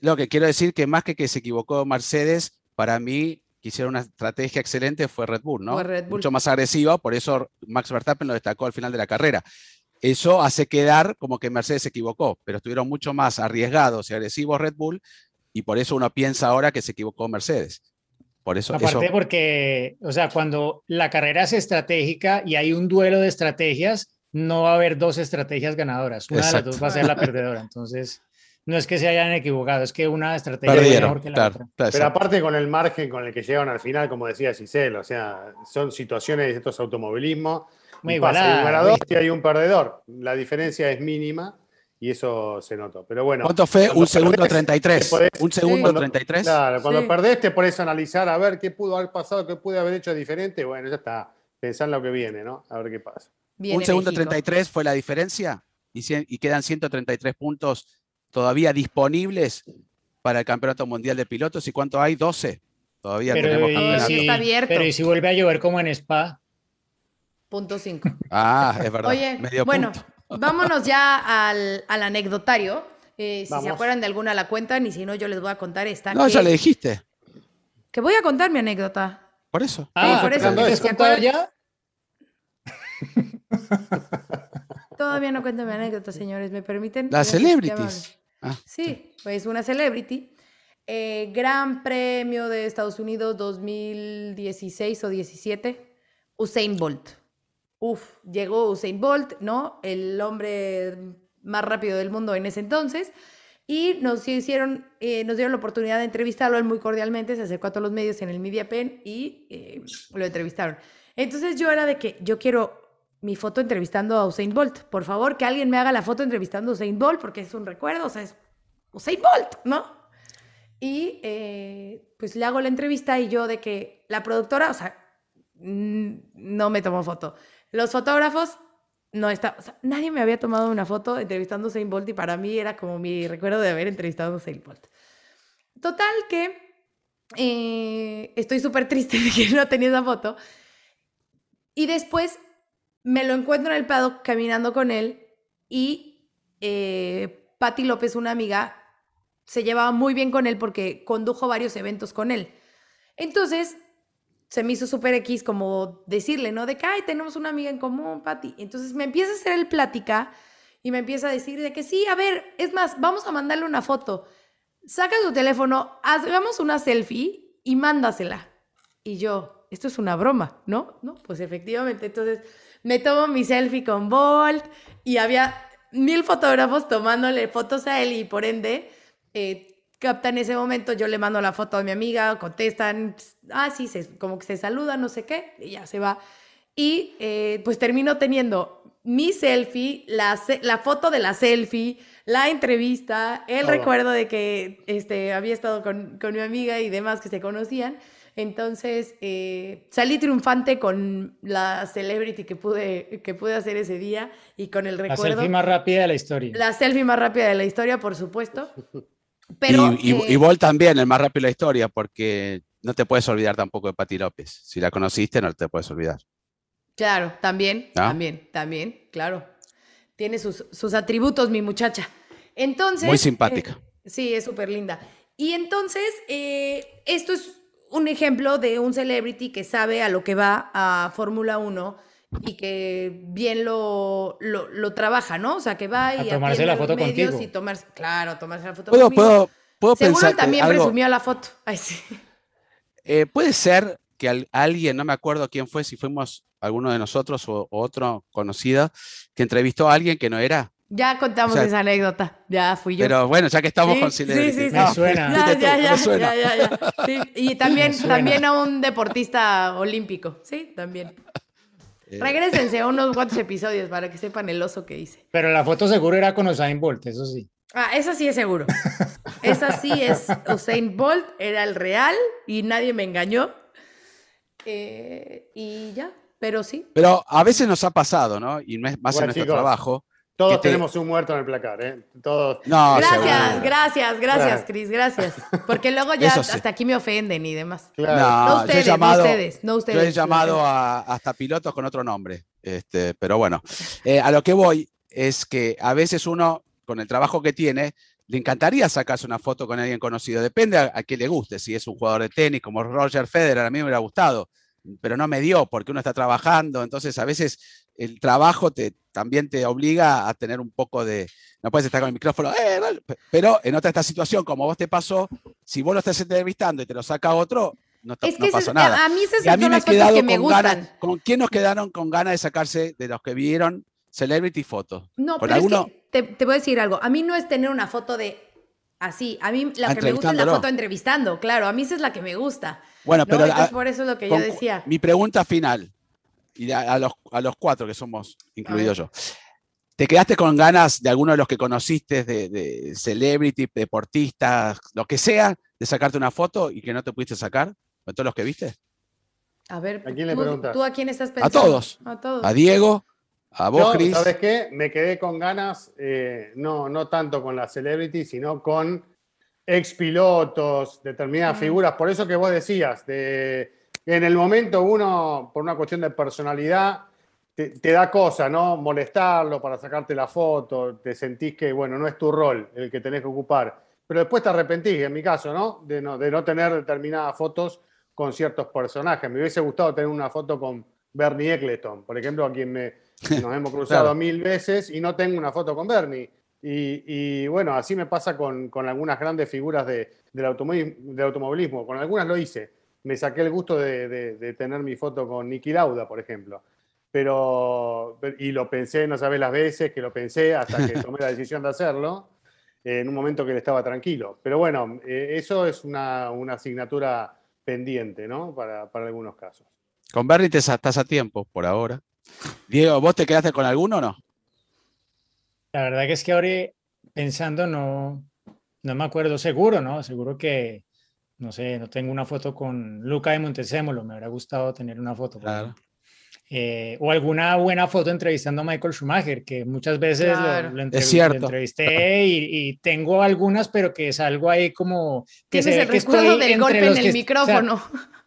lo que quiero decir que más que que se equivocó Mercedes, para mí que hicieron una estrategia excelente fue Red Bull, ¿no? Mucho más agresiva, por eso Max Verstappen lo destacó al final de la carrera. Eso hace quedar como que Mercedes se equivocó, pero estuvieron mucho más arriesgados y agresivos Red Bull y por eso uno piensa ahora que se equivocó Mercedes. Por eso,
Aparte porque, o sea, cuando la carrera es estratégica y hay un duelo de estrategias, no va a haber dos estrategias ganadoras. Una de las dos va a ser la perdedora. Entonces, no es que se hayan equivocado, es que una estrategia es mejor que la otra.
Pero aparte con el margen con el que llegan al final, como decía Giselle, o sea, son situaciones de estos automovilismos un ganador y hay un perdedor. La diferencia es mínima y eso se notó. Pero bueno.
¿Cuánto fue? Un segundo 33. un segundo 33.
Claro, cuando perdés te analizar a ver qué pudo haber pasado, qué pude haber hecho diferente. Bueno, ya está. Pensar en lo que viene, ¿no? A ver qué pasa.
un segundo 33 fue la diferencia y, y quedan 133 puntos todavía disponibles para el Campeonato Mundial de Pilotos. ¿Y cuánto hay? 12. Todavía tenemos
campeonato. Pero ¿y si vuelve a llover como en Spa?
Punto cinco.
Ah, es verdad.
Oye, bueno, vámonos ya al, anecdotario. Eh, si se acuerdan de alguna la cuentan y si no, yo les voy a contar esta.
No, ya le dijiste.
Que voy a contar mi anécdota.
Por eso.
Ah, por eso. ¿Te contado ya?
Todavía no cuento mi anécdota, señores. ¿Me permiten?
Las celebrities.
Ah, sí, pues una celebrity. Eh, Gran Premio de Estados Unidos 2016 o 17. Usain Bolt. Uf, llegó Usain Bolt, ¿no? El hombre más rápido del mundo en ese entonces. Y nos hicieron, eh, nos dieron la oportunidad de entrevistarlo él muy cordialmente, se acercó a todos los medios en el Media Pen y eh, lo entrevistaron. Entonces yo era de que yo quiero mi foto entrevistando a Usain Bolt. Por favor, que alguien me haga la foto entrevistando a Usain Bolt porque es un recuerdo, o sea, es Usain Bolt, ¿no? Y eh, pues le hago la entrevista y yo de que la productora, o sea, no me tomó foto. Los fotógrafos no está, nadie me había tomado una foto entrevistando a Usain Bolt y para mí era como mi recuerdo de haber entrevistado a Usain Bolt. Total que eh, estoy súper triste de que no tenía esa foto. Y después me lo encuentro en el paddock caminando con él y eh, Patti López, una amiga, se llevaba muy bien con él porque condujo varios eventos con él. Entonces, se me hizo súper X como decirle, ¿no? De que, ay, tenemos una amiga en común, Patti. Entonces me empieza a hacer el plática y me empieza a decir de que sí, a ver, es más, vamos a mandarle una foto. Saca tu teléfono, hagamos una selfie y mándasela. Y yo, esto es una broma, ¿no? No, pues efectivamente. Entonces me tomo mi selfie con Bolt y había mil fotógrafos tomándole fotos a él y por ende eh, captan ese momento, yo le mando la foto a mi amiga, contestan, ah, sí, se, como que se saludan, no sé qué, y ya se va. Y eh, pues termino teniendo mi selfie, la, la foto de la selfie, la entrevista, el recuerdo de que este, había estado con, con mi amiga y demás que se conocían. Entonces, eh, salí triunfante con la celebrity que pude, que pude hacer ese día y con el recuerdo.
La selfie más rápida de la historia.
La selfie más rápida de la historia, por supuesto. Pero,
y, y,
eh,
también, el más rápido de la historia, porque no te puedes olvidar tampoco de Pati López. Si la conociste, no te puedes olvidar.
Claro, también, también, también, claro. Tiene sus, sus, atributos, mi muchacha. Entonces.
Muy simpática.
Eh, sí, es súper linda. Y entonces, esto es un ejemplo de un celebrity que sabe a lo que va a Fórmula 1 y que bien lo, lo, trabaja, ¿no? O sea, que va y
a tomarse la foto contigo.
y tomarse, claro, tomarse la foto
¿Puedo,
conmigo.
Puedo, puedo
Seguro
pensar
también
algo,
presumió la foto. Ay, sí.
eh, puede ser que al, alguien, no me acuerdo quién fue, si fuimos alguno de nosotros o, o otro conocido, que entrevistó a alguien que no era.
Ya contamos
O sea,
esa anécdota. Ya fui yo.
Pero bueno, ya que estamos
Sí,
con
sí, sí, sí.
Me suena.
Ya, ya, ya,
Me suena.
ya, ya, ya. Sí, Y también, también a un deportista olímpico. Sí, también.
Eh,
Regrésense a unos cuantos episodios para que sepan el oso que hice.
Pero la foto seguro era con Usain Bolt, eso sí.
Ah, esa sí es seguro. Esa sí es Usain Bolt, era el real y nadie me engañó. Eh, y ya, pero sí.
Pero a veces nos ha pasado, ¿no? Y no es más
Bueno,
en nuestro
chicos,
trabajo.
Todos tenemos un muerto en el placar, ¿eh? Todos.
No,
Gracias,
seguro.
gracias, gracias. Cris, gracias. Porque luego ya
sí.
hasta aquí me ofenden y demás.
Claro.
No,
No
yo
ustedes,
he llamado,
no ustedes, no ustedes.
Yo he llamado a, hasta pilotos con otro nombre. Este, pero bueno, eh, a lo que voy es que a veces uno, con el trabajo que tiene, le encantaría sacarse una foto con alguien conocido. Depende a, a quién le guste. Si es un jugador de tenis como Roger Federer, a mí me hubiera gustado, pero no me dio porque uno está trabajando. Entonces, a veces el trabajo te, también te obliga a tener un poco de. No puedes estar con el micrófono, "Eh, dale", pe- pero en otra esta situación, como vos te pasó, si vos lo estás entrevistando y te lo saca otro, no,
Es
no
que
pasa
esas-
nada.
a mí
Y a mí me he quedado
que me
con ganas. ¿Con quién nos quedaron con ganas de sacarse de los que vieron Celebrity Fotos?
No,
¿Con
pero
alguno?
es que te, te voy a decir algo. A mí no es tener una foto de así. A mí la que me gusta es la foto entrevistando. Claro, a mí esa es la que me gusta.
Bueno,
¿no?
pero
Entonces,
a-
por eso es lo que yo decía.
mi pregunta final, y a, a los, a los cuatro que somos, incluido yo. ¿Te quedaste con ganas de alguno de los que conociste, de, de celebrity, deportistas, lo que sea, de sacarte una foto y que no te pudiste sacar? ¿Con todos los que viste?
A ver,
¿A quién le
¿tú,
preguntas?
tú a quién estás
A
pensando?
todos.
A todos.
A Diego, a vos, Cris.
¿sabes qué? Me quedé con ganas, eh, no, no tanto con la celebrity, sino con ex pilotos, determinadas
Mm.
figuras. Por eso que vos decías, de, en el momento uno, por una cuestión de personalidad, te, te da cosa, ¿no? Molestarlo para sacarte la foto, te sentís que, bueno, no es tu rol el que tenés que ocupar. Pero después te arrepentís, en mi caso, ¿no? De no, de no tener determinadas fotos con ciertos personajes. Me hubiese gustado tener una foto con Bernie Eccleston, por ejemplo, a quien me, nos hemos cruzado
Claro.
mil veces y no tengo una foto con Bernie. Y, y, bueno, así me pasa con, con algunas grandes figuras de, del, automovilismo, del automovilismo. Con algunas lo hice. Me saqué el gusto de, de- de tener mi foto con Niki Lauda, por ejemplo. Pero, y lo pensé, no sabes las veces que lo pensé hasta que tomé la decisión de hacerlo, eh, en un momento que él estaba tranquilo. Pero bueno, eh, eso es una, una asignatura pendiente, ¿no? Para, para algunos casos.
Con Bernie te estás a tiempo, por ahora. Diego, ¿vos te quedaste con alguno o no?
La verdad que es que ahora pensando no, no me acuerdo seguro, ¿no? Seguro que, no sé, no tengo una foto con Luca de Montezemolo, me hubiera gustado tener una foto.
Claro.
Eh, o alguna buena foto entrevistando a Michael Schumacher, que muchas veces lo-
Claro.
lo,
Es
entrev- lo
cierto.
entrevisté y, y tengo algunas, pero que salgo ahí como que se
Tienes el
que
recuerdo
estoy
del
entre
golpe en el
que- o sea,
micrófono.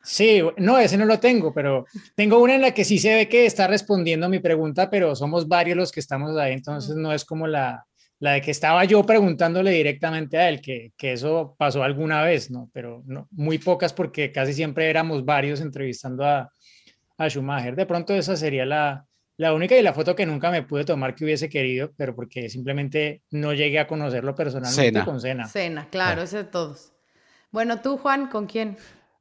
Sí, no, ese no lo tengo, pero tengo una en la que sí se ve que está respondiendo mi pregunta, pero somos varios los que estamos ahí, entonces no es como la, la de que estaba yo preguntándole directamente a él, que, que eso pasó alguna vez, ¿no? Pero no, muy pocas porque casi siempre éramos varios entrevistando a, a Schumacher. De pronto esa sería la, la única y la foto que nunca me pude tomar que hubiese querido, pero porque simplemente no llegué a conocerlo personalmente
Cena.
con Cena.
Cena, claro, ese de todos. Bueno, tú, Juan, ¿con quién?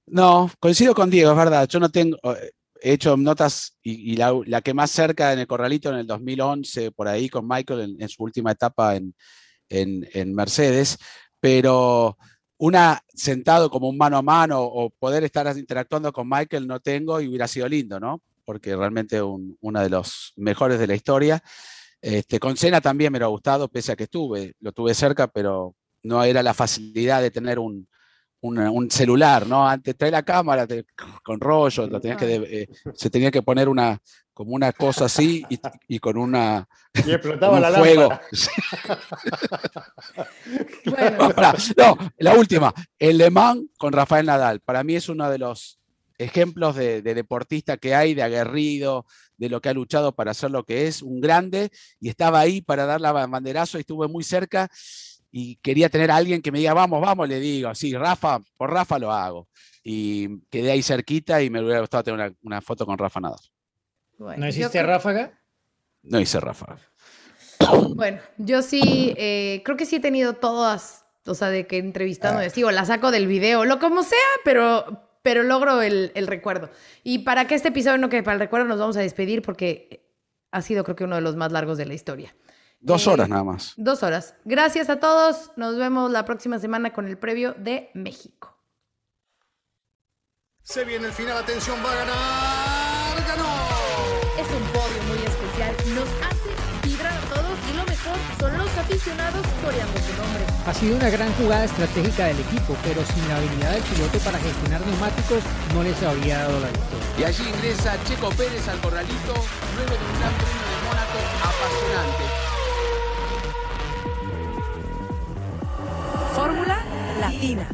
No, coincido con Diego, es verdad. Yo no tengo, eh, he hecho notas y, la, que más cerca en el Corralito en el 2011, por ahí con Michael en, su última etapa en, en, Mercedes, pero una sentado como un mano a mano o poder estar interactuando con Michael no tengo y hubiera sido lindo, ¿no? Porque realmente un, uno de los mejores de la historia. Este, con Cena también me hubiera gustado, pese a que estuve, lo tuve cerca, pero no era la facilidad de tener un, un, un celular, ¿no? Antes trae la cámara te- con rollo, lo tenías que de- eh, se tenía que poner una como una cosa así y, y con una
Y explotaba
con
la
un fuego.
lámpara.
Bueno,
no, la última, el Le Mans con Rafael Nadal. Para mí es uno de los ejemplos de, de deportista que hay, de aguerrido, de lo que ha luchado para ser lo que es, un grande, y estaba ahí para dar la banderazo y estuve muy cerca y quería tener a alguien que me diga, vamos, vamos, le digo, sí, Rafa, por Rafa lo hago. Y quedé ahí cerquita y me hubiera gustado tener una, una foto con Rafa Nadal.
bueno,
¿No
yo
hiciste
creo-
ráfaga?
No hice Rafa.
Bueno, yo sí, eh, creo que sí he tenido todas, o sea, de que entrevistando,
Ah.
digo, la saco del video, lo como sea, pero, pero logro el, el recuerdo. Y para que este episodio no quede para el recuerdo, nos vamos a despedir porque ha sido creo que uno de los más largos de la historia.
Dos
Eh,
horas nada más.
Dos horas. Gracias a todos. Nos vemos la próxima semana con el previo de México.
Se viene el final, atención, va a ganar. ¡Ganó!
Es un podio muy especial. Nos hace vibrar a todos y lo mejor son los aficionados coreando su nombre.
Ha sido una gran jugada estratégica del equipo, pero sin la habilidad del piloto para gestionar neumáticos no les habría dado la victoria.
Y allí ingresa Checo Pérez al corralito, luego de un gran premio de Mónaco apasionante.
Latina.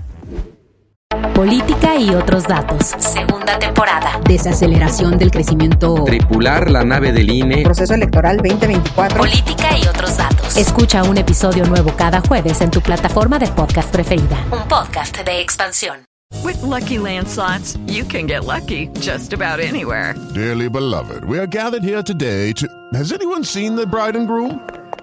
Política y otros datos. Segunda temporada.
Desaceleración del crecimiento.
Tripular la nave del INE.
Proceso electoral 2024.
Política y otros datos. Escucha un episodio nuevo cada jueves en tu plataforma de podcast preferida. Un podcast de expansión.
With Lucky Land slots, you can get lucky just about anywhere.
Dearly beloved, we are gathered here today to. Has anyone seen the bride and groom?